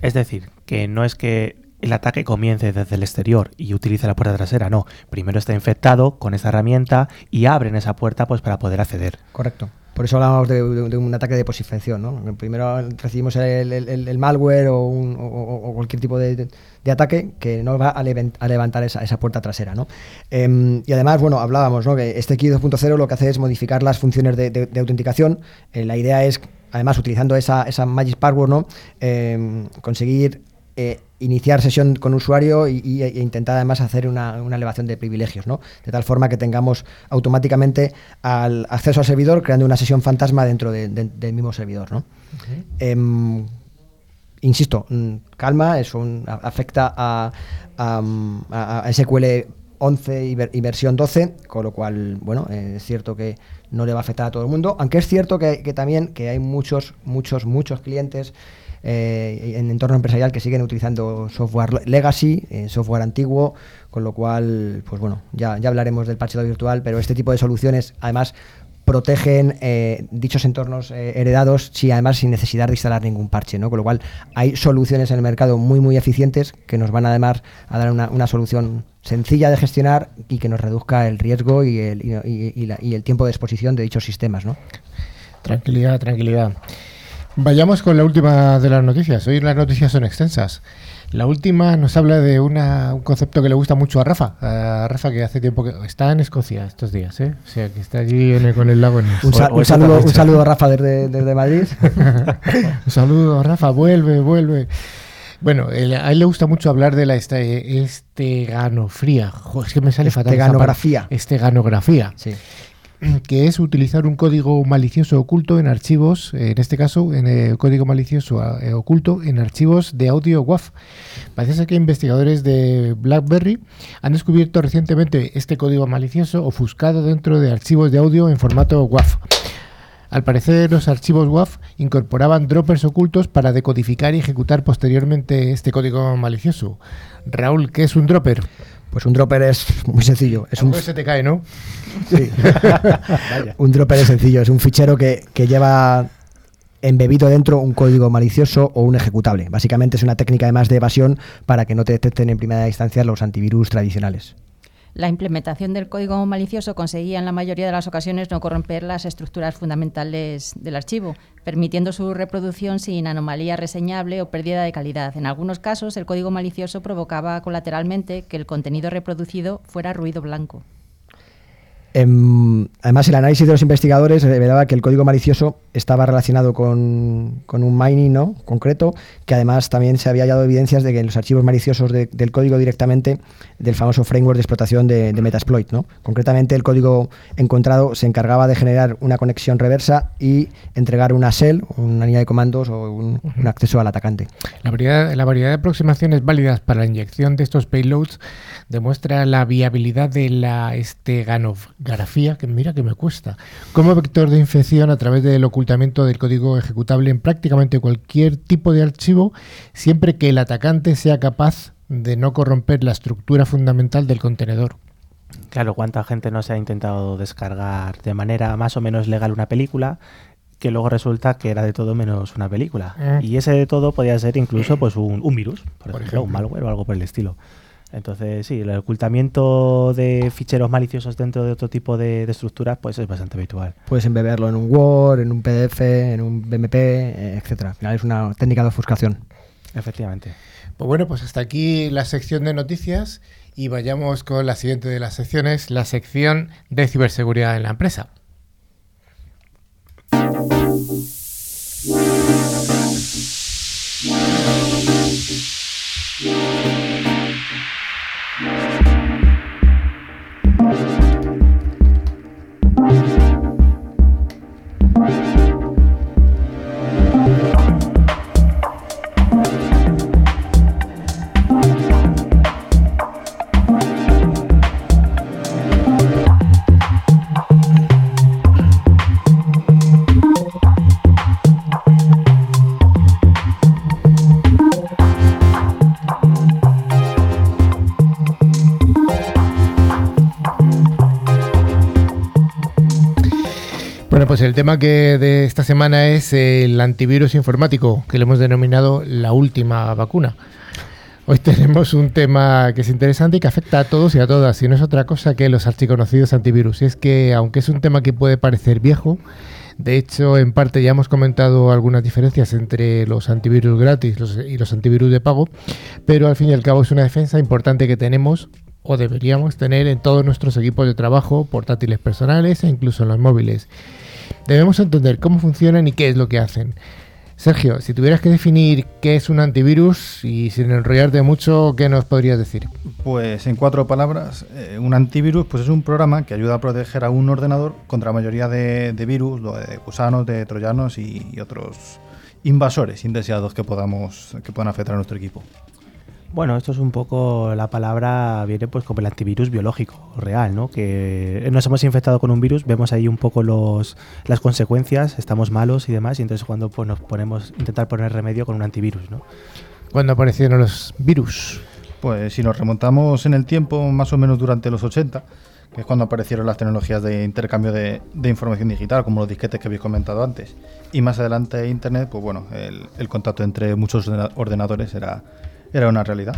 Es decir, que no es que el ataque comience desde el exterior y utilice la puerta trasera, no. Primero está infectado con esa herramienta y abren esa puerta pues para poder acceder. Correcto. Por eso hablamos de, de, un ataque de posinfección. ¿no? Primero recibimos el, malware o, un, o, cualquier tipo de, ataque que nos va a, levant, a levantar esa, puerta trasera. ¿no? Eh, y además, bueno, hablábamos ¿no? que este Key 2.0 lo que hace es modificar las funciones de, autenticación. Eh, la idea es, además, utilizando esa, Magic Password, ¿no? Eh, conseguir eh, iniciar sesión con usuario y, y, e intentar además hacer una, una, elevación de privilegios, ¿no? De tal forma que tengamos automáticamente al acceso al servidor creando una sesión fantasma dentro de, de, del mismo servidor, ¿no? Eh, insisto, calma, eso afecta a, a, a, SQL 11 y, ver, y, versión 12, con lo cual, bueno, eh, es cierto que no le va a afectar a todo el mundo, aunque es cierto que, que también que hay muchos, muchos, muchos clientes eh, en entorno empresarial que siguen utilizando software legacy, eh, software antiguo, con lo cual, pues bueno, ya, ya hablaremos del parcheo virtual, pero este tipo de soluciones, además, protegen eh, dichos entornos eh, heredados si además sin necesidad de instalar ningún parche, ¿no? Con lo cual hay soluciones en el mercado muy muy eficientes que nos van además a dar una, una solución sencilla de gestionar y que nos reduzca el riesgo y el, y, y, y, la, el tiempo de exposición de dichos sistemas, ¿no? Tranquilidad, tranquilidad. Vayamos con la última de las noticias. Hoy las noticias son extensas. La última nos habla de una, un concepto que le gusta mucho a Rafa. A Rafa que hace tiempo que está en Escocia estos días, ¿eh? O sea, que está allí en el, con el lago. En un, sa un, saludo, un saludo a Rafa desde, desde Madrid. *laughs* un saludo a Rafa, vuelve, vuelve. Bueno, el, a él le gusta mucho hablar de la este, esteganofría. Joder, es que me sale fatal. Esteganografía. Esteganografía. Sí *clears throat* que es utilizar un código malicioso oculto en archivos, en este caso, en el código malicioso eh, oculto en archivos de audio WAV. Parece que investigadores de BlackBerry han descubierto recientemente este código malicioso ofuscado dentro de archivos de audio en formato WAV. Al parecer, los archivos WAV incorporaban droppers ocultos para decodificar y ejecutar posteriormente este código malicioso. Raúl, ¿qué es un dropper? Pues un dropper es muy sencillo. Es un se te cae, ¿no? Sí. *laughs* un dropper es sencillo, es un fichero que, que lleva embebido dentro un código malicioso o un ejecutable. Básicamente es una técnica además de evasión para que no te detecten en primera instancia los antivirus tradicionales. La implementación del código malicioso conseguía en la mayoría de las ocasiones no corromper las estructuras fundamentales del archivo, permitiendo su reproducción sin anomalía reseñable o pérdida de calidad. En algunos casos, el código malicioso provocaba colateralmente que el contenido reproducido fuera ruido blanco. Eh, además, el análisis de los investigadores revelaba que el código malicioso estaba relacionado con, con, un mining ¿no? concreto, que además también se había hallado evidencias de que en los archivos maliciosos de, del código directamente del famoso framework de explotación de, de Metasploit. ¿no? Concretamente, el código encontrado se encargaba de generar una conexión reversa y entregar una shell, una línea de comandos o un, acceso al atacante. La variedad, la variedad de aproximaciones válidas para la inyección de estos payloads demuestra la viabilidad de la esteganografía, que mira que me cuesta, como vector de infección a través del ocultamiento del código ejecutable en prácticamente cualquier tipo de archivo, siempre que el atacante sea capaz de no corromper la estructura fundamental del contenedor. Claro, ¿cuánta gente no se ha intentado descargar de manera más o menos legal una película que luego resulta que era de todo menos una película? Eh. Y ese de todo podía ser incluso pues un, un virus, por, por ejemplo, ejemplo, un malware o algo por el estilo. Entonces, sí, el ocultamiento de ficheros maliciosos dentro de otro tipo de, de, estructuras pues es bastante habitual. Puedes embeberlo en un Word, en un PDF, en un BMP, eh, etcétera. Al final es una técnica de ofuscación. Efectivamente. Pues bueno, pues hasta aquí la sección de noticias y vayamos con la siguiente de las secciones, la sección de ciberseguridad en la empresa. Bueno, pues el tema que de esta semana es el antivirus informático, que le hemos denominado la última vacuna. Hoy *laughs* tenemos un tema que es interesante y que afecta a todos y a todas, y no es otra cosa que los archiconocidos antivirus. Y es que, aunque es un tema que puede parecer viejo, de hecho, en parte ya hemos comentado algunas diferencias entre los antivirus gratis y los antivirus de pago, pero al fin y al cabo es una defensa importante que tenemos o deberíamos tener en todos nuestros equipos de trabajo, portátiles personales e incluso en los móviles. Debemos entender cómo funcionan y qué es lo que hacen. Sergio, si tuvieras que definir qué es un antivirus y sin enrollarte mucho, ¿qué nos podrías decir? Pues en cuatro palabras, eh, un antivirus pues es un programa que ayuda a proteger a un ordenador contra la mayoría de, virus, de gusanos, de troyanos y, y, otros invasores indeseados que podamos que puedan afectar a nuestro equipo. Bueno, esto es un poco la palabra viene pues como el antivirus biológico real, ¿no? Que nos hemos infectado con un virus, vemos ahí un poco los las consecuencias, estamos malos y demás, y entonces cuando pues, nos ponemos intentar poner remedio con un antivirus, ¿no? ¿Cuándo aparecieron los virus? Pues si nos remontamos en el tiempo, más o menos durante los 80, que es cuando aparecieron las tecnologías de intercambio de, información digital, como los disquetes que habéis comentado antes, y más adelante Internet, pues bueno, el, el contacto entre muchos ordenadores era era una realidad.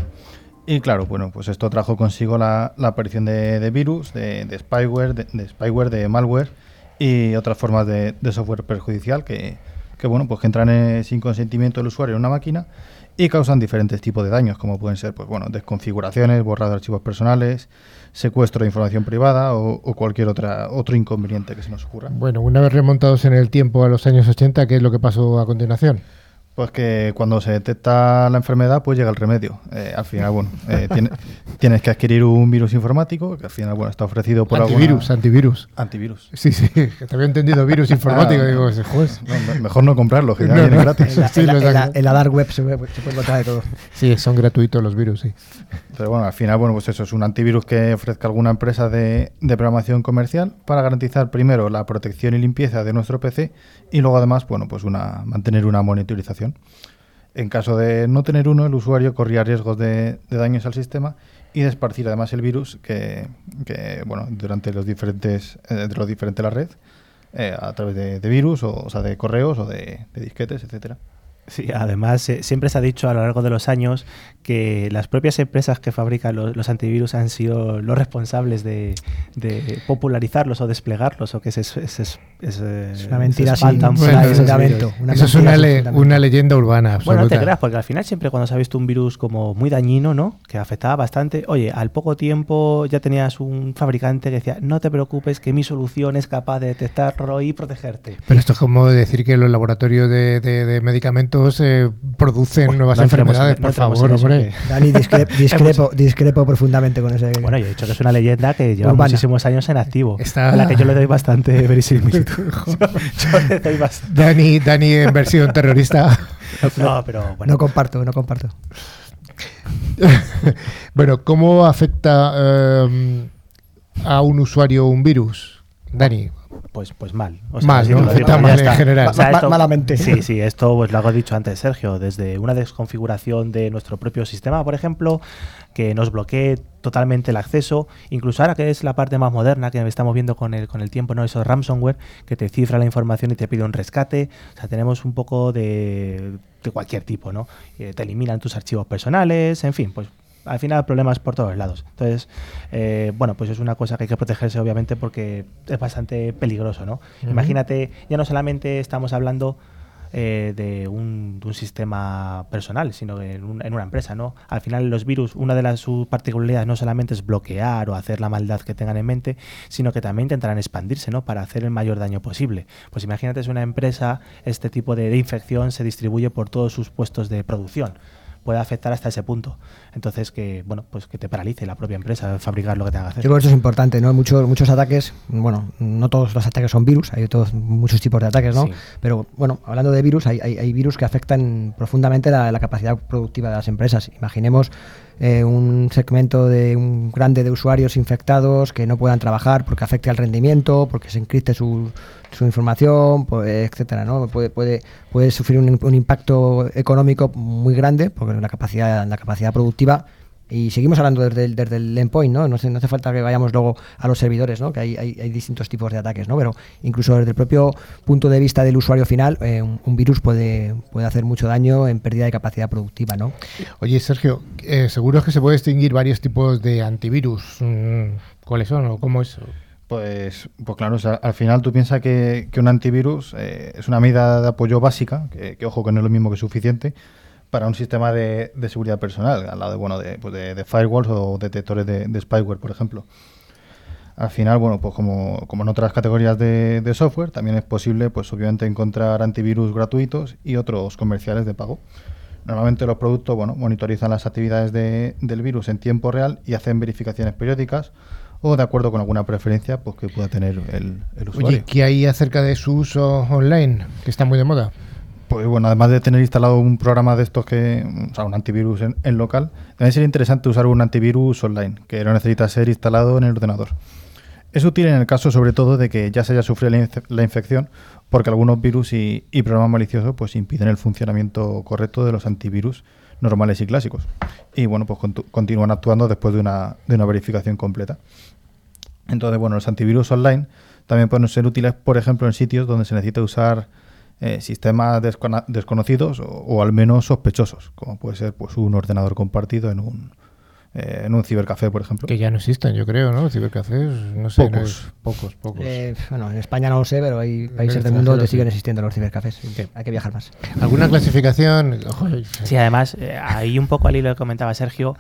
Y claro, bueno, pues esto trajo consigo la, aparición de, virus, de, spyware, de, spyware, de malware y otras formas de, software perjudicial que, bueno, pues que entran sin consentimiento del usuario en una máquina y causan diferentes tipos de daños, como pueden ser, pues bueno, desconfiguraciones, borrado de archivos personales, secuestro de información privada o, cualquier otra otro inconveniente que se nos ocurra. Bueno, una vez remontados en el tiempo a los años 80, ¿qué es lo que pasó a continuación? Pues que cuando se detecta la enfermedad, pues llega el remedio. Eh, al final, bueno, eh, *laughs* tienes que adquirir un virus informático, que al final, bueno, está ofrecido por Antivirus, antivirus. Antivirus. Sí, sí, *laughs* que te había entendido virus *laughs* informático. Ah, digo, juez. mejor no comprarlo, que ya viene gratis. En la, dark web se puede, se encontrar de todo. Sí, son gratuitos los virus, sí. Pero bueno, al final, bueno, pues eso es un antivirus que ofrezca alguna empresa de, de programación comercial para garantizar primero la protección y limpieza de nuestro PC y luego además, bueno, pues una mantener una monitorización. En caso de no tener uno, el usuario corría riesgos de, daños al sistema y de esparcir además el virus que, bueno, durante los diferentes, eh, de los diferentes la red, eh, a través de, virus, o, sea, de correos o de, de disquetes, etcétera. Sí, además eh, siempre se ha dicho a lo largo de los años que las propias empresas que fabrican los, antivirus han sido los responsables de, popularizarlos o desplegarlos o que es, es, una mentira sin fundamento. Eso es una, leyenda urbana. Absoluta. Bueno, no te creas, porque al final siempre cuando se ha visto un virus como muy dañino, ¿no? que afectaba bastante, oye, al poco tiempo ya tenías un fabricante que decía, no te preocupes, que mi solución es capaz de detectarlo y protegerte. Pero esto es como decir que los laboratorios de medicamentos se producen nuevas enfermedades, por favor, hombre. Dani, *laughs* discrepo, discrepo, profundamente con ese. Bueno, yo he dicho que es una leyenda que lleva muchísimos años en activo, a la que yo le doy bastante *laughs* verisimilitud. *laughs* Dani, Dani en versión terrorista. no, pero bueno. No comparto, no comparto. *laughs* bueno, ¿cómo afecta eh, a un usuario un virus? Dani, pues, pues mal. mal, ¿no? Está mal en general. malamente. Sí, sí, esto pues lo hago dicho antes, Sergio, desde una desconfiguración de nuestro propio sistema, por ejemplo, que nos bloquee totalmente el acceso, incluso ahora que es la parte más moderna que estamos viendo con el, con el tiempo, ¿no? Eso ransomware, que te cifra la información y te pide un rescate. O sea, tenemos un poco de, de cualquier tipo, ¿no? Eh, te eliminan tus archivos personales, en fin, pues al final problemas por todos lados. Entonces, eh, bueno, pues es una cosa que hay que protegerse obviamente porque es bastante peligroso, ¿no? Imagínate, ya no solamente estamos hablando eh, de, un, sistema personal, sino en, una empresa, ¿no? Al final los virus, una de las sus particularidades no solamente es bloquear o hacer la maldad que tengan en mente, sino que también intentarán expandirse, ¿no? Para hacer el mayor daño posible. Pues imagínate si una empresa, este tipo de infección se distribuye por todos sus puestos de producción puede afectar hasta ese punto. Entonces, que bueno, pues que te paralice la propia empresa fabricar lo que tenga que hacer. Yo creo que eso es importante, ¿no? Muchos, muchos ataques, bueno, no todos los ataques son virus, hay todos, muchos tipos de ataques, ¿no? Pero bueno, hablando de virus, hay, hay, virus que afectan profundamente la, capacidad productiva de las empresas. Imaginemos eh, un segmento de un grande de usuarios infectados que no puedan trabajar porque afecte al rendimiento, porque se encripte su, su información, pues, etcétera, ¿no? Puede, puede, puede sufrir un, impacto económico muy grande, porque la capacidad, la capacidad productiva Y seguimos hablando desde el, desde el endpoint, ¿no? No hace, no hace falta que vayamos luego a los servidores, ¿no? Que hay, hay, distintos tipos de ataques, ¿no? Pero incluso desde el propio punto de vista del usuario final, eh, un, un virus puede, puede hacer mucho daño en pérdida de capacidad productiva, ¿no? Oye, Sergio, eh, seguro es que se puede distinguir varios tipos de antivirus. Mm, ¿Cuáles son o cómo es? Pues, pues claro, al final tú piensas que, que un antivirus eh, es una medida de apoyo básica, que, ojo que no es lo mismo que suficiente, para un sistema de, de seguridad personal, al lado de, bueno, de, pues de, de firewalls o detectores de, spyware, por ejemplo. Al final, bueno, pues como, como en otras categorías de, de, software, también es posible, pues obviamente, encontrar antivirus gratuitos y otros comerciales de pago. Normalmente los productos, bueno, monitorizan las actividades del virus en tiempo real y hacen verificaciones periódicas o de acuerdo con alguna preferencia pues que pueda tener el, el usuario. Oye, ¿qué hay acerca de su uso online, que está muy de moda? Pues bueno, además de tener instalado un programa de estos que, o sea, un antivirus en, en, local, también sería interesante usar un antivirus online, que no necesita ser instalado en el ordenador. Es útil en el caso sobre todo de que ya se haya sufrido la, inf la infección, porque algunos virus y, y, programas maliciosos pues impiden el funcionamiento correcto de los antivirus normales y clásicos. Y bueno, pues continúan actuando después de una, de una verificación completa. Entonces, bueno, los antivirus online también pueden ser útiles, por ejemplo, en sitios donde se necesita usar eh, sistemas descono desconocidos o, o, al menos sospechosos, como puede ser pues un ordenador compartido en un, eh, en un cibercafé, por ejemplo. Que ya no existen, yo creo, ¿no? Cibercafés, no sé. Pocos. No es, pocos, pocos. Eh, bueno, en España no lo sé, pero hay países del mundo donde sí. siguen existiendo los cibercafés. Sí. Hay que viajar más. ¿Alguna clasificación? Sí, además, eh, ahí un poco al hilo que comentaba Sergio,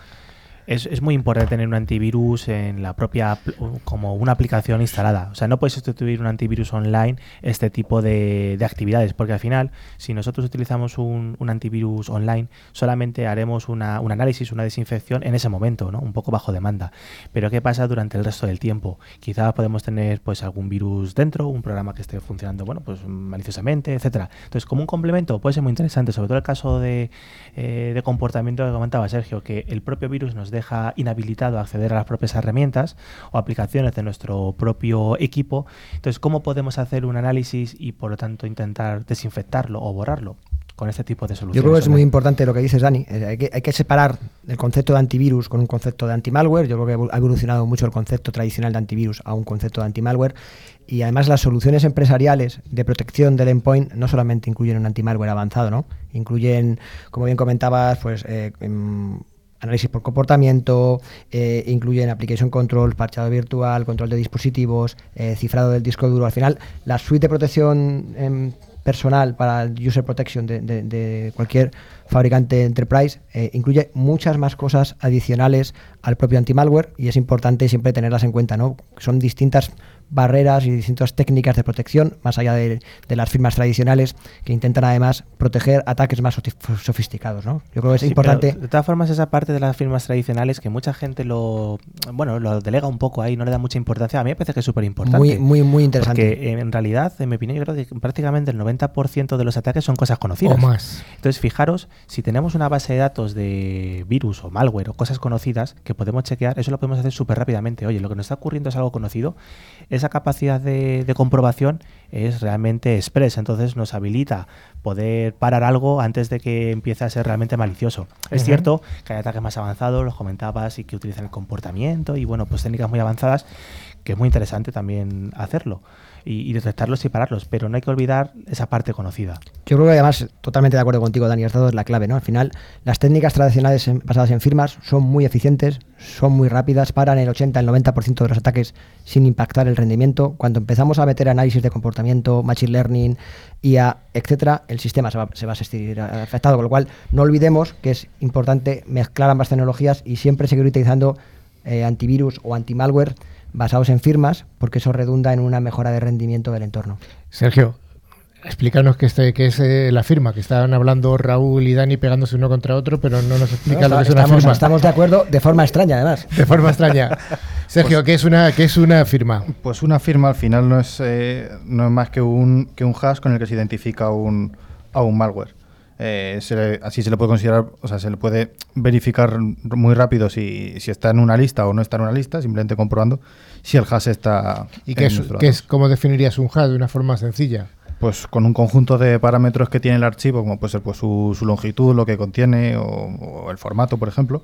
es, es, muy importante tener un antivirus en la propia, como una aplicación instalada. O sea, no puedes sustituir un antivirus online este tipo de, de actividades, porque al final, si nosotros utilizamos un, un antivirus online, solamente haremos una, un análisis, una desinfección en ese momento, ¿no? Un poco bajo demanda. Pero ¿qué pasa durante el resto del tiempo? Quizás podemos tener pues algún virus dentro, un programa que esté funcionando, bueno, pues maliciosamente, etcétera. Entonces, como un complemento puede ser muy interesante, sobre todo el caso de, eh, de comportamiento que comentaba Sergio, que el propio virus nos deja inhabilitado a acceder a las propias herramientas o aplicaciones de nuestro propio equipo. Entonces, ¿cómo podemos hacer un análisis y por lo tanto intentar desinfectarlo o borrarlo? con este tipo de soluciones. Yo creo que es muy importante lo que dices, Dani. Eh, hay, que, hay, que, separar el concepto de antivirus con un concepto de antimalware. Yo creo que ha evolucionado mucho el concepto tradicional de antivirus a un concepto de antimalware. Y además las soluciones empresariales de protección del endpoint no solamente incluyen un antimalware avanzado, ¿no? Incluyen, como bien comentabas, pues... Eh, análisis por comportamiento, eh, incluyen application control, parchado virtual, control de dispositivos, eh, cifrado del disco duro. Al final, la suite de protección eh, personal para user protection de, de, de cualquier fabricante enterprise eh, incluye muchas más cosas adicionales al propio anti-malware y es importante siempre tenerlas en cuenta. ¿no? Son distintas barreras y distintas técnicas de protección, más allá de, de, las firmas tradicionales, que intentan además proteger ataques más sofisticados. ¿no? Yo creo que es sí, importante. de todas formas, esa parte de las firmas tradicionales que mucha gente lo bueno lo delega un poco ahí, no le da mucha importancia. A mí me parece que es súper importante. Muy, muy, muy interesante. Porque en realidad, en mi opinión, yo creo que prácticamente el 90% de los ataques son cosas conocidas. O más. Entonces, fijaros, si tenemos una base de datos de virus o malware o cosas conocidas que podemos chequear, eso lo podemos hacer súper rápidamente. Oye, lo que nos está ocurriendo es algo conocido. Esa capacidad de, de comprobación es realmente express, entonces nos habilita poder parar algo antes de que empiece a ser realmente malicioso. Uh -huh. Es cierto que hay ataques más avanzados, los comentabas, y que utilizan el comportamiento y bueno, pues técnicas muy avanzadas, que es muy interesante también hacerlo y, detectarlos y pararlos, pero no hay que olvidar esa parte conocida. Yo creo que además, totalmente de acuerdo contigo, Dani, has dado la clave, ¿no? Al final, las técnicas tradicionales basadas en firmas son muy eficientes, son muy rápidas, paran el 80, el 90% de los ataques sin impactar el rendimiento. Cuando empezamos a meter análisis de comportamiento, machine learning, IA, etcétera, el sistema se va, se va a sentir afectado, con lo cual no olvidemos que es importante mezclar ambas tecnologías y siempre seguir utilizando eh, antivirus o antimalware basados en firmas, porque eso redunda en una mejora de rendimiento del entorno. Sergio, explícanos qué, este, qué es eh, la firma, que estaban hablando Raúl y Dani pegándose uno contra otro, pero no nos explica no, lo que es estamos, una firma. Estamos de acuerdo de forma extraña, además. De forma extraña. *laughs* Sergio, pues, ¿qué, es una, ¿qué es una firma? Pues una firma al final no es, eh, no es más que un, que un hash con el que se identifica un, a un malware. Eh, se le, así se le puede considerar, o sea, se le puede verificar muy rápido si, si, está en una lista o no está en una lista, simplemente comprobando si el hash está. ¿Y qué es, qué es, cómo definirías un hash de una forma sencilla? Pues con un conjunto de parámetros que tiene el archivo, como puede ser pues, su, su longitud, lo que contiene o, o, el formato, por ejemplo,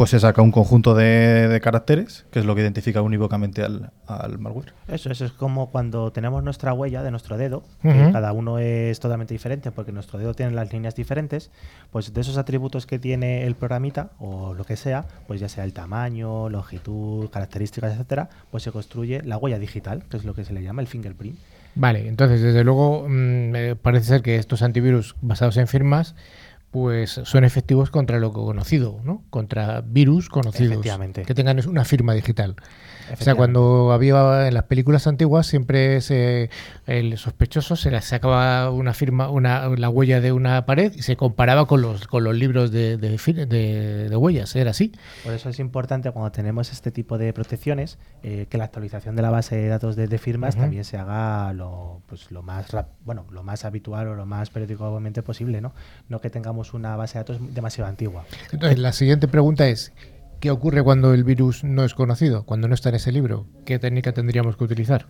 pues se saca un conjunto de, de caracteres, que es lo que identifica unívocamente al, al malware. Eso, eso es como cuando tenemos nuestra huella de nuestro dedo, que cada uno es totalmente diferente porque nuestro dedo tiene las líneas diferentes, pues de esos atributos que tiene el programita o lo que sea, pues ya sea el tamaño, longitud, características, etcétera, pues se construye la huella digital, que es lo que se le llama el fingerprint. Vale, entonces desde luego mm, eh, parece ser que estos antivirus basados en firmas pues son efectivos contra lo conocido, ¿no? Contra virus conocidos que tengan una firma digital. O sea, cuando había en las películas antiguas siempre se, el sospechoso se le sacaba una firma, una, la huella de una pared y se comparaba con los con los libros de, de, fir- de- de huellas. Era así. Por eso es importante cuando tenemos este tipo de protecciones eh, que la actualización de la base de datos de, firmas también se haga lo, pues, lo más rap- bueno lo más habitual o lo más periódicamente posible, ¿no? No que tengamos una base de datos demasiado antigua. Entonces, la siguiente pregunta es, ¿qué ocurre cuando el virus no es conocido? Cuando no está en ese libro? ¿Qué técnica tendríamos que utilizar?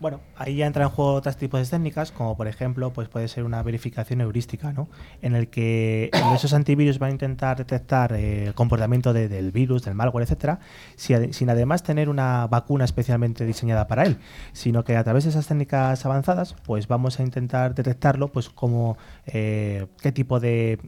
Bueno, ahí ya entran en juego otros tipos de técnicas, como por ejemplo, pues puede ser una verificación heurística, ¿no? En el que esos antivirus van a intentar detectar eh, el comportamiento de- del virus, del malware, etcétera, sin además tener una vacuna especialmente diseñada para él, sino que a través de esas técnicas avanzadas, pues vamos a intentar detectarlo, pues como eh, qué tipo de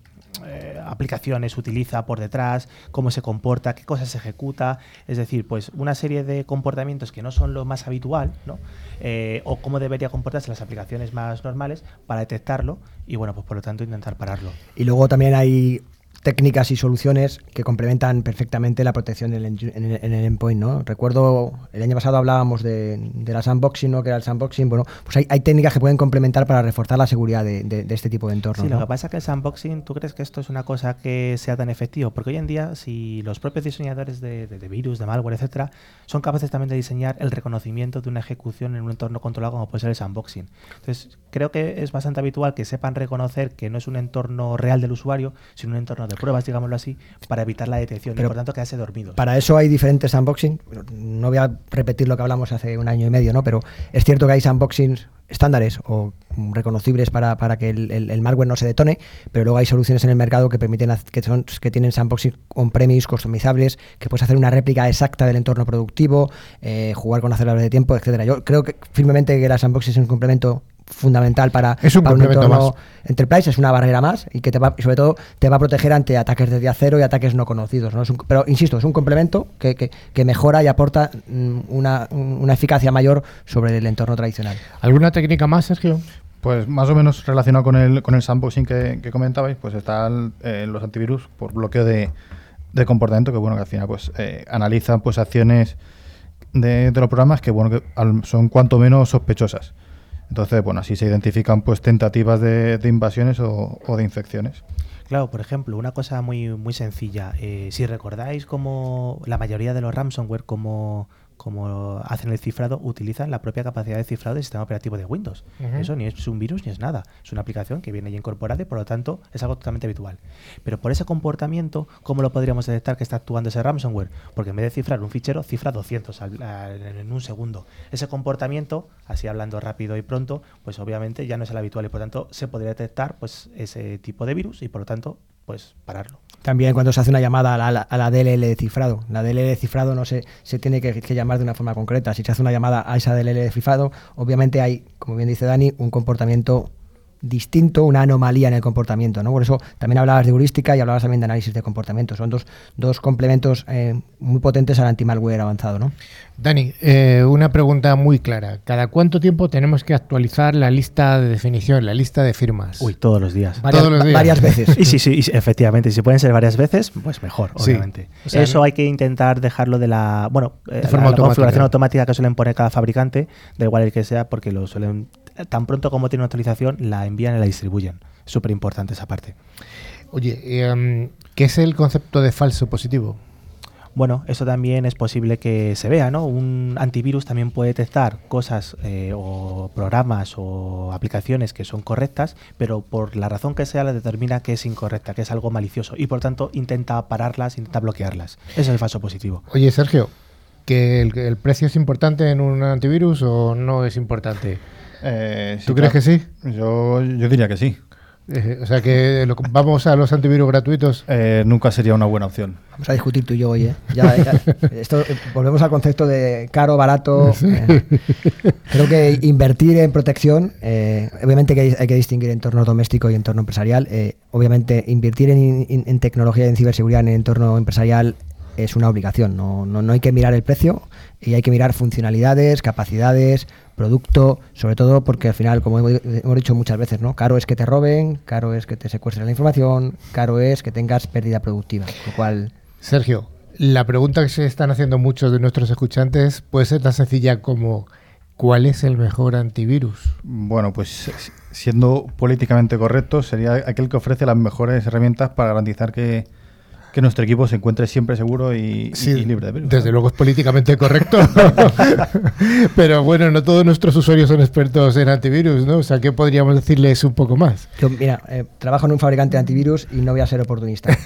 eh, aplicaciones utiliza por detrás, cómo se comporta, qué cosas ejecuta, es decir, pues una serie de comportamientos que no son lo más habitual, ¿no? Eh, o cómo debería comportarse las aplicaciones más normales para detectarlo y bueno, pues por lo tanto intentar pararlo. Y luego también hay técnicas y soluciones que complementan perfectamente la protección en el, en el- en el endpoint, ¿no? Recuerdo, el año pasado hablábamos de, de la sandboxing, ¿no? Que era el sandboxing, bueno, pues hay, hay técnicas que pueden complementar para reforzar la seguridad de, de- de este tipo de entornos, Sí, lo que pasa es que el sandboxing, ¿tú crees que esto es una cosa que sea tan efectivo? Porque hoy en día, si los propios diseñadores de virus, de malware, etcétera, son capaces también de diseñar el reconocimiento de una ejecución en un entorno controlado como puede ser el sandboxing. Entonces, creo que es bastante habitual que sepan reconocer que no es un entorno real del usuario, sino un entorno de pruebas, digámoslo así, para evitar la detección y Pero por tanto quedarse dormidos. Para eso hay diferentes unboxing. No voy a repetir lo que hablamos hace un año y medio, ¿no? Pero es cierto que hay unboxings estándares o reconocibles para, para que el, el- el malware no se detone, pero luego hay soluciones en el mercado que permiten que son que tienen sandboxing on-premise customizables, que puedes hacer una réplica exacta del entorno productivo, eh, jugar con aceleradores de tiempo, etcétera. Yo creo que firmemente que las unboxing es un complemento fundamental para, Es un para entorno más. enterprise, es una barrera más y que te va, y sobre todo te va a proteger ante ataques de día cero y ataques no conocidos. ¿no? Es un- pero insisto, es un complemento que, que- que mejora y aporta mm, una, una eficacia mayor sobre el entorno tradicional. ¿Alguna técnica más, Sergio? Pues más o menos relacionado con el, con el sandboxing que, que comentabais, pues están eh, los antivirus por bloqueo de, de comportamiento, que bueno, que al final pues eh, analizan pues acciones de, de los programas que bueno que al- son cuanto menos sospechosas. Entonces, bueno, así se identifican pues tentativas de, invasiones o, de infecciones. Claro, por ejemplo, una cosa muy, muy sencilla. eh, si recordáis cómo la mayoría de los ransomware, como, como hacen el cifrado, utilizan la propia capacidad de cifrado del sistema operativo de Windows. Eso ni es un virus ni es nada. Es una aplicación que viene ya incorporada y por lo tanto es algo totalmente habitual. Pero por ese comportamiento, ¿cómo lo podríamos detectar que está actuando ese ransomware? Porque en vez de cifrar un fichero, cifra 200 al- al- en un segundo. Ese comportamiento, así hablando rápido y pronto, pues obviamente ya no es el habitual y por tanto se podría detectar pues ese tipo de virus y por lo tanto pues pararlo. También cuando se hace una llamada a la, a la DLL de cifrado. La DLL de cifrado no se, se tiene que, que llamar de una forma concreta. Si se hace una llamada a esa DLL de cifrado, obviamente hay, como bien dice Dani, un comportamiento distinto, una anomalía en el comportamiento. ¿no? Por eso también hablabas de heurística y hablabas también de análisis de comportamiento. Son dos, dos complementos eh, muy potentes al anti-malware avanzado. ¿no? Dani, eh, una pregunta muy clara. ¿Cada cuánto tiempo tenemos que actualizar la lista de definición, la lista de firmas? Uy, todos los días. Varias, Todos los días. varias veces. *laughs* Y sí, sí, y sí, efectivamente, y si pueden ser varias veces, pues mejor, Sí. obviamente. O sea, Eso no- hay que intentar dejarlo de la, bueno, eh, la- forma la, automática. configuración automática que suelen poner cada fabricante, da igual el que sea, porque lo suelen, tan pronto como tiene una actualización, la envían y la distribuyen. Súper importante esa parte. Oye, eh, ¿qué es el concepto de falso positivo? Bueno, eso también es posible que se vea, ¿no? Un antivirus también puede detectar cosas eh, o programas o aplicaciones que son correctas, pero por la razón que sea la determina que es incorrecta, que es algo malicioso y por tanto intenta pararlas, intenta bloquearlas. Ese es el falso positivo. Oye, Sergio, ¿que el, el precio es importante en un antivirus o no es importante? Eh, sí, ¿Tú crees que sí? Yo, yo diría que sí. Eh, o sea que lo- vamos a los antivirus gratuitos. Eh, nunca sería una buena opción. Vamos a discutir tú y yo hoy, ¿eh? Ya- ya- *laughs* esto, eh, volvemos al concepto de caro, barato. eh. creo que invertir en protección, eh, obviamente que hay, hay que distinguir entorno doméstico y entorno empresarial. eh, obviamente, invertir en, en- en tecnología y en ciberseguridad en entorno empresarial es una obligación. No, no, no hay que mirar el precio y hay que mirar funcionalidades, capacidades, producto, sobre todo porque al final, como hemos dicho muchas veces, ¿no? Caro es que te roben, caro es que te secuestren la información, caro es que tengas pérdida productiva. Lo cual Sergio, la pregunta que se están haciendo muchos de nuestros escuchantes puede ser tan sencilla como ¿cuál es el mejor antivirus? Bueno, pues siendo políticamente correcto, sería aquel que ofrece las mejores herramientas para garantizar que, que nuestro equipo se encuentre siempre seguro y, y libre de virus. desde luego es políticamente correcto. *laughs* Pero bueno, no todos nuestros usuarios son expertos en antivirus, ¿no? O sea, ¿qué podríamos decirles un poco más? Yo, mira, eh, trabajo en un fabricante de antivirus y no voy a ser oportunista. *laughs*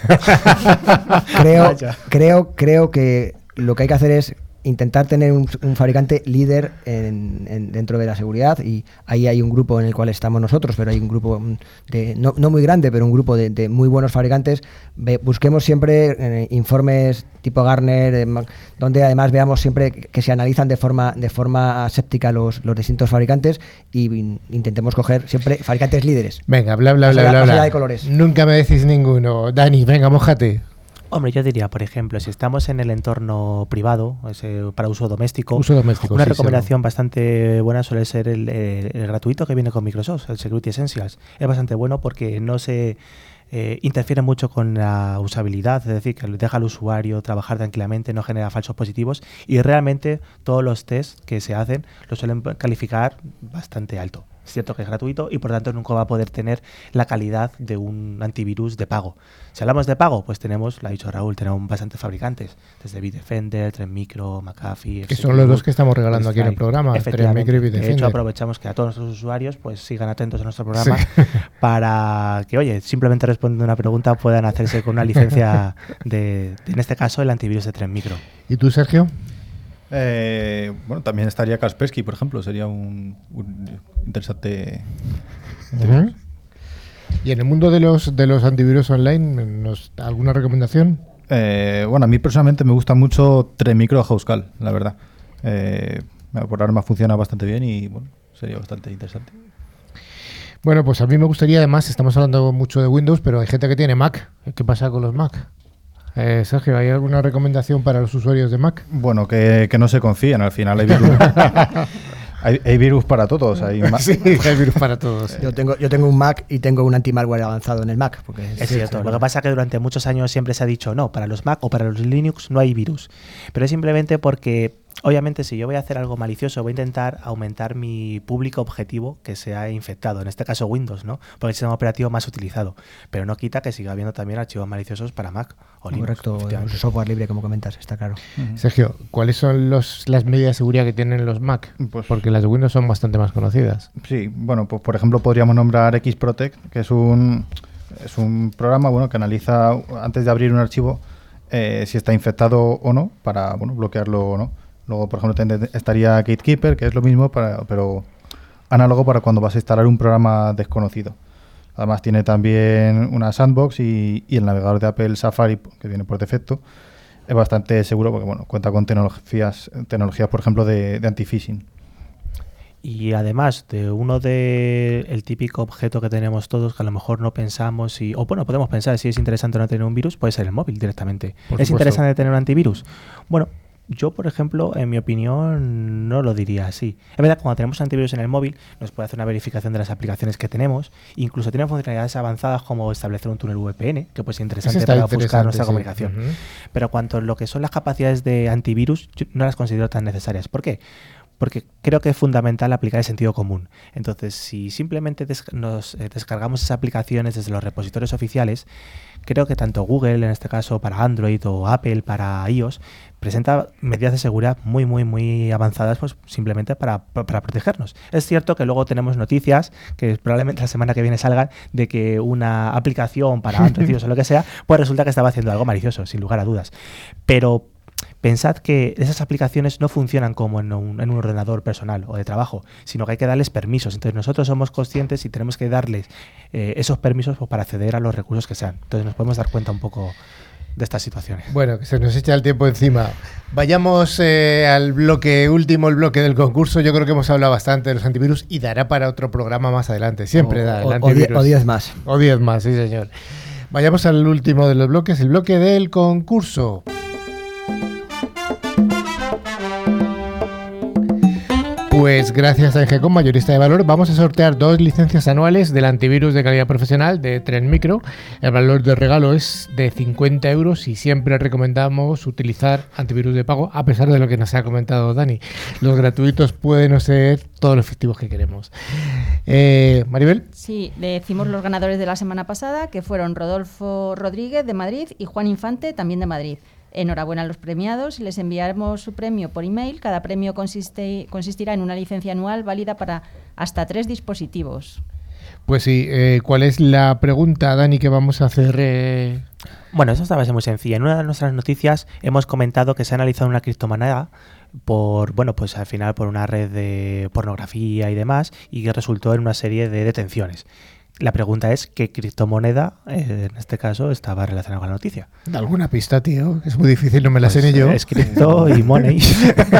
creo, creo, creo que lo que hay que hacer es intentar tener un, un fabricante líder en- en- dentro de la seguridad y ahí hay un grupo en el cual estamos nosotros, pero hay un grupo mm, de, no, no muy grande, pero un grupo de, de muy buenos fabricantes. Ve- busquemos siempre eh, informes tipo Gartner, eh, donde además veamos siempre que se analizan de forma, de forma aséptica los, los distintos fabricantes y in- intentemos coger siempre fabricantes líderes. Venga, bla, bla, bla, bla, bla. allá de colores. Nunca me decís ninguno. Dani, venga, mojate. Hombre, yo diría, por ejemplo, si estamos en el entorno privado, ese, para uso doméstico, Uso doméstico, una sí, recomendación bastante buena suele ser el, eh, el gratuito que viene con Microsoft, el Security Essentials. Es bastante bueno porque no se eh, interfiere mucho con la usabilidad, es decir, que deja al usuario trabajar tranquilamente, no genera falsos positivos y realmente todos los tests que se hacen lo suelen calificar bastante alto. Es cierto que es gratuito y por tanto nunca va a poder tener la calidad de un antivirus de pago. Si hablamos de pago, pues tenemos, lo ha dicho Raúl, tenemos bastantes fabricantes, desde Bitdefender, Trend Micro, McAfee, Que son los dos que estamos regalando aquí en el programa, Trend Efectivamente. Micro y De hecho, Bitdefender. aprovechamos que a todos nuestros usuarios pues sigan atentos a nuestro programa Sí. *laughs* para que, oye, simplemente respondiendo una pregunta puedan hacerse con una licencia de, de, en este caso, el antivirus de Trend Micro. ¿Y tú, Sergio? Eh, bueno, también estaría Kaspersky, por ejemplo, sería un, un interesante. Y en el mundo de los, de los antivirus online, ¿nos, ¿alguna recomendación? Eh, bueno, a mí personalmente me gusta mucho Tremicro Housecal, la verdad. Eh, por arma funciona bastante bien y bueno, sería bastante interesante. Bueno, pues a mí me gustaría, además, estamos hablando mucho de Windows, pero hay gente que tiene Mac. ¿Qué pasa con los Mac? Eh, Sergio, ¿hay alguna recomendación para los usuarios de Mac? Bueno, que, que no se confíen, al final hay virus. *laughs* hay, hay virus para todos. Hay *laughs* sí, hay virus para todos. Yo tengo, yo tengo un Mac y tengo un anti-malware avanzado en el Mac. Porque Es cierto. Lo que pasa es que durante muchos años siempre se ha dicho, no, para los Mac o para los Linux no hay virus. Pero es simplemente porque, obviamente, si yo voy a hacer algo malicioso, voy a intentar aumentar mi público objetivo que sea infectado. En este caso Windows, ¿no? Porque es el sistema operativo más utilizado. Pero no quita que siga habiendo también archivos maliciosos para Mac o Linux. Correcto, el software libre, como comentas, está claro. Sergio, ¿cuáles son los, las medidas de seguridad que tienen los Mac? Pues- Porque las de Windows son bastante más conocidas. Sí, bueno, pues por ejemplo podríamos nombrar Xprotect, que es un, es un programa bueno, que analiza antes de abrir un archivo eh, si está infectado o no, para bueno, bloquearlo o no. Luego, por ejemplo, estaría Gatekeeper, que es lo mismo, para, pero análogo para cuando vas a instalar un programa desconocido. Además tiene también una sandbox y, y el navegador de Apple Safari, que viene por defecto, es bastante seguro porque bueno, cuenta con tecnologías, tecnologías por ejemplo, de, de anti-phishing. Y además de uno de el típico objeto que tenemos todos que a lo mejor no pensamos y o bueno, podemos pensar si es interesante o no tener un virus, puede ser el móvil directamente. ¿Es interesante tener un antivirus? Bueno, yo por ejemplo, en mi opinión, no lo diría así. Es verdad, cuando tenemos antivirus en el móvil, nos puede hacer una verificación de las aplicaciones que tenemos, incluso tiene funcionalidades avanzadas como establecer un túnel VPN, que puede ser interesante para interesante, buscar nuestra sí. comunicación. Pero cuanto a lo que son las capacidades de antivirus, yo no las considero tan necesarias. ¿Por qué? Porque creo que es fundamental aplicar el sentido común. Entonces, si simplemente des- nos eh, descargamos esas aplicaciones desde los repositorios oficiales, creo que tanto Google, en este caso para Android, o Apple para iOS, presenta medidas de seguridad muy, muy, muy avanzadas, pues simplemente para, pa- para protegernos. Es cierto que luego tenemos noticias, que probablemente la semana que viene salgan, de que una aplicación para Android *laughs* o lo que sea, pues resulta que estaba haciendo algo malicioso, sin lugar a dudas. Pero pensad que esas aplicaciones no funcionan como en un, en un ordenador personal o de trabajo, sino que hay que darles permisos. Entonces nosotros somos conscientes y tenemos que darles eh, esos permisos pues, para acceder a los recursos que sean. Entonces nos podemos dar cuenta un poco de estas situaciones. Bueno, que se nos echa el tiempo encima. Vayamos eh, al bloque último, el bloque del concurso. Yo creo que hemos hablado bastante de los antivirus y dará para otro programa más adelante. Siempre da el O- antivirus. o 10 más. O 10 más, sí, señor. Vayamos al último de los bloques, el bloque del concurso. Pues gracias a Engecom, mayorista de valor, vamos a sortear dos licencias anuales del antivirus de calidad profesional de Tren Micro. El valor de regalo es de 50 euros y siempre recomendamos utilizar antivirus de pago, a pesar de lo que nos ha comentado Dani. Los gratuitos pueden ser todos los efectivos que queremos. Eh, Maribel. Sí, decimos los ganadores de la semana pasada, que fueron Rodolfo Rodríguez de Madrid y Juan Infante también de Madrid. Enhorabuena a los premiados y les enviaremos su premio por email. Cada premio consiste, consistirá en una licencia anual válida para hasta tres dispositivos. Pues sí, eh, ¿cuál es la pregunta, Dani, que vamos a hacer? eh? Bueno, eso esta base muy sencilla. En una de nuestras noticias hemos comentado que se ha analizado una criptomoneda por, bueno, pues al final por una red de pornografía y demás y que resultó en una serie de detenciones. La pregunta es qué criptomoneda, eh, en este caso, estaba relacionada con la noticia. ¿Alguna pista, tío? Es muy difícil, no me la sé Pues, ni yo. Es cripto y money.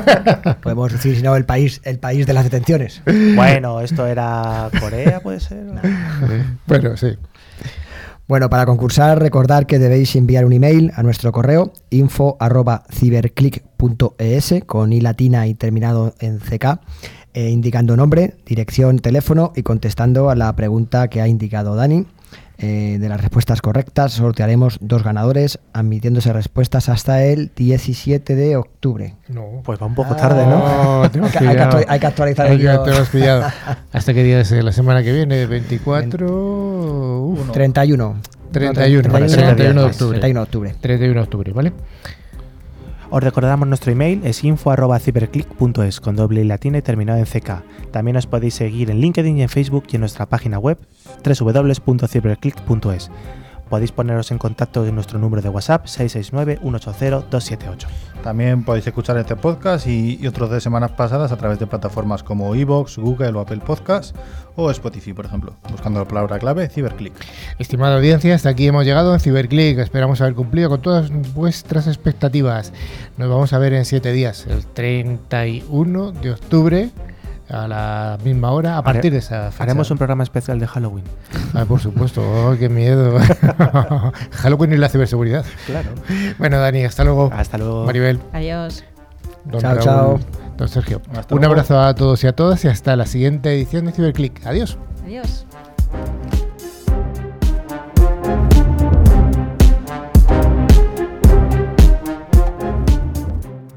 *laughs* Podemos decir, si no, el país, el país de las detenciones. bueno, esto era Corea, puede ser. *laughs* Bueno, sí. Bueno, para concursar, recordar que debéis enviar un email a nuestro correo info arroba ciberclick.es con i latina y terminado en ck, eh, indicando nombre, dirección, teléfono y contestando a la pregunta que ha indicado Dani. Eh, de las respuestas correctas sortearemos dos ganadores, admitiéndose respuestas hasta el 17 de octubre. No. Pues va un poco tarde, ¿no? No, te hemos Hay que- hay que actualizar el guion. te hemos pillado. *laughs* ¿Hasta qué día es? ¿La semana que viene? ¿24? Uf, 31. 31, No, 31 de octubre. 31 de octubre. 31 de octubre, ¿vale? Os recordamos nuestro email es info@ciberclick.es con doble y latina y terminado en ck. También os podéis seguir en LinkedIn y en Facebook y en nuestra página web www.ciberclick.es. Podéis poneros en contacto en nuestro número de WhatsApp 669-180-278. También podéis escuchar este podcast y, y otros de semanas pasadas a través de plataformas como Evox, Google o Apple Podcast o Spotify, por ejemplo, buscando la palabra clave Ciberclick. Estimada audiencia, hasta aquí hemos llegado en Ciberclick. Esperamos haber cumplido con todas vuestras expectativas. Nos vamos a ver en siete días, el 31 de octubre, a la misma hora, a partir de esa fecha. Haremos un programa especial de Halloween. Ah, por supuesto, oh, qué miedo. *laughs* *laughs* Halloween y la ciberseguridad. Claro. Bueno, Dani, hasta luego. Hasta luego. Maribel, Adiós. don Chao, Raúl, chao. don Sergio. Hasta un luego. abrazo a todos y a todas y hasta la siguiente edición de Ciberclick. Adiós. Adiós.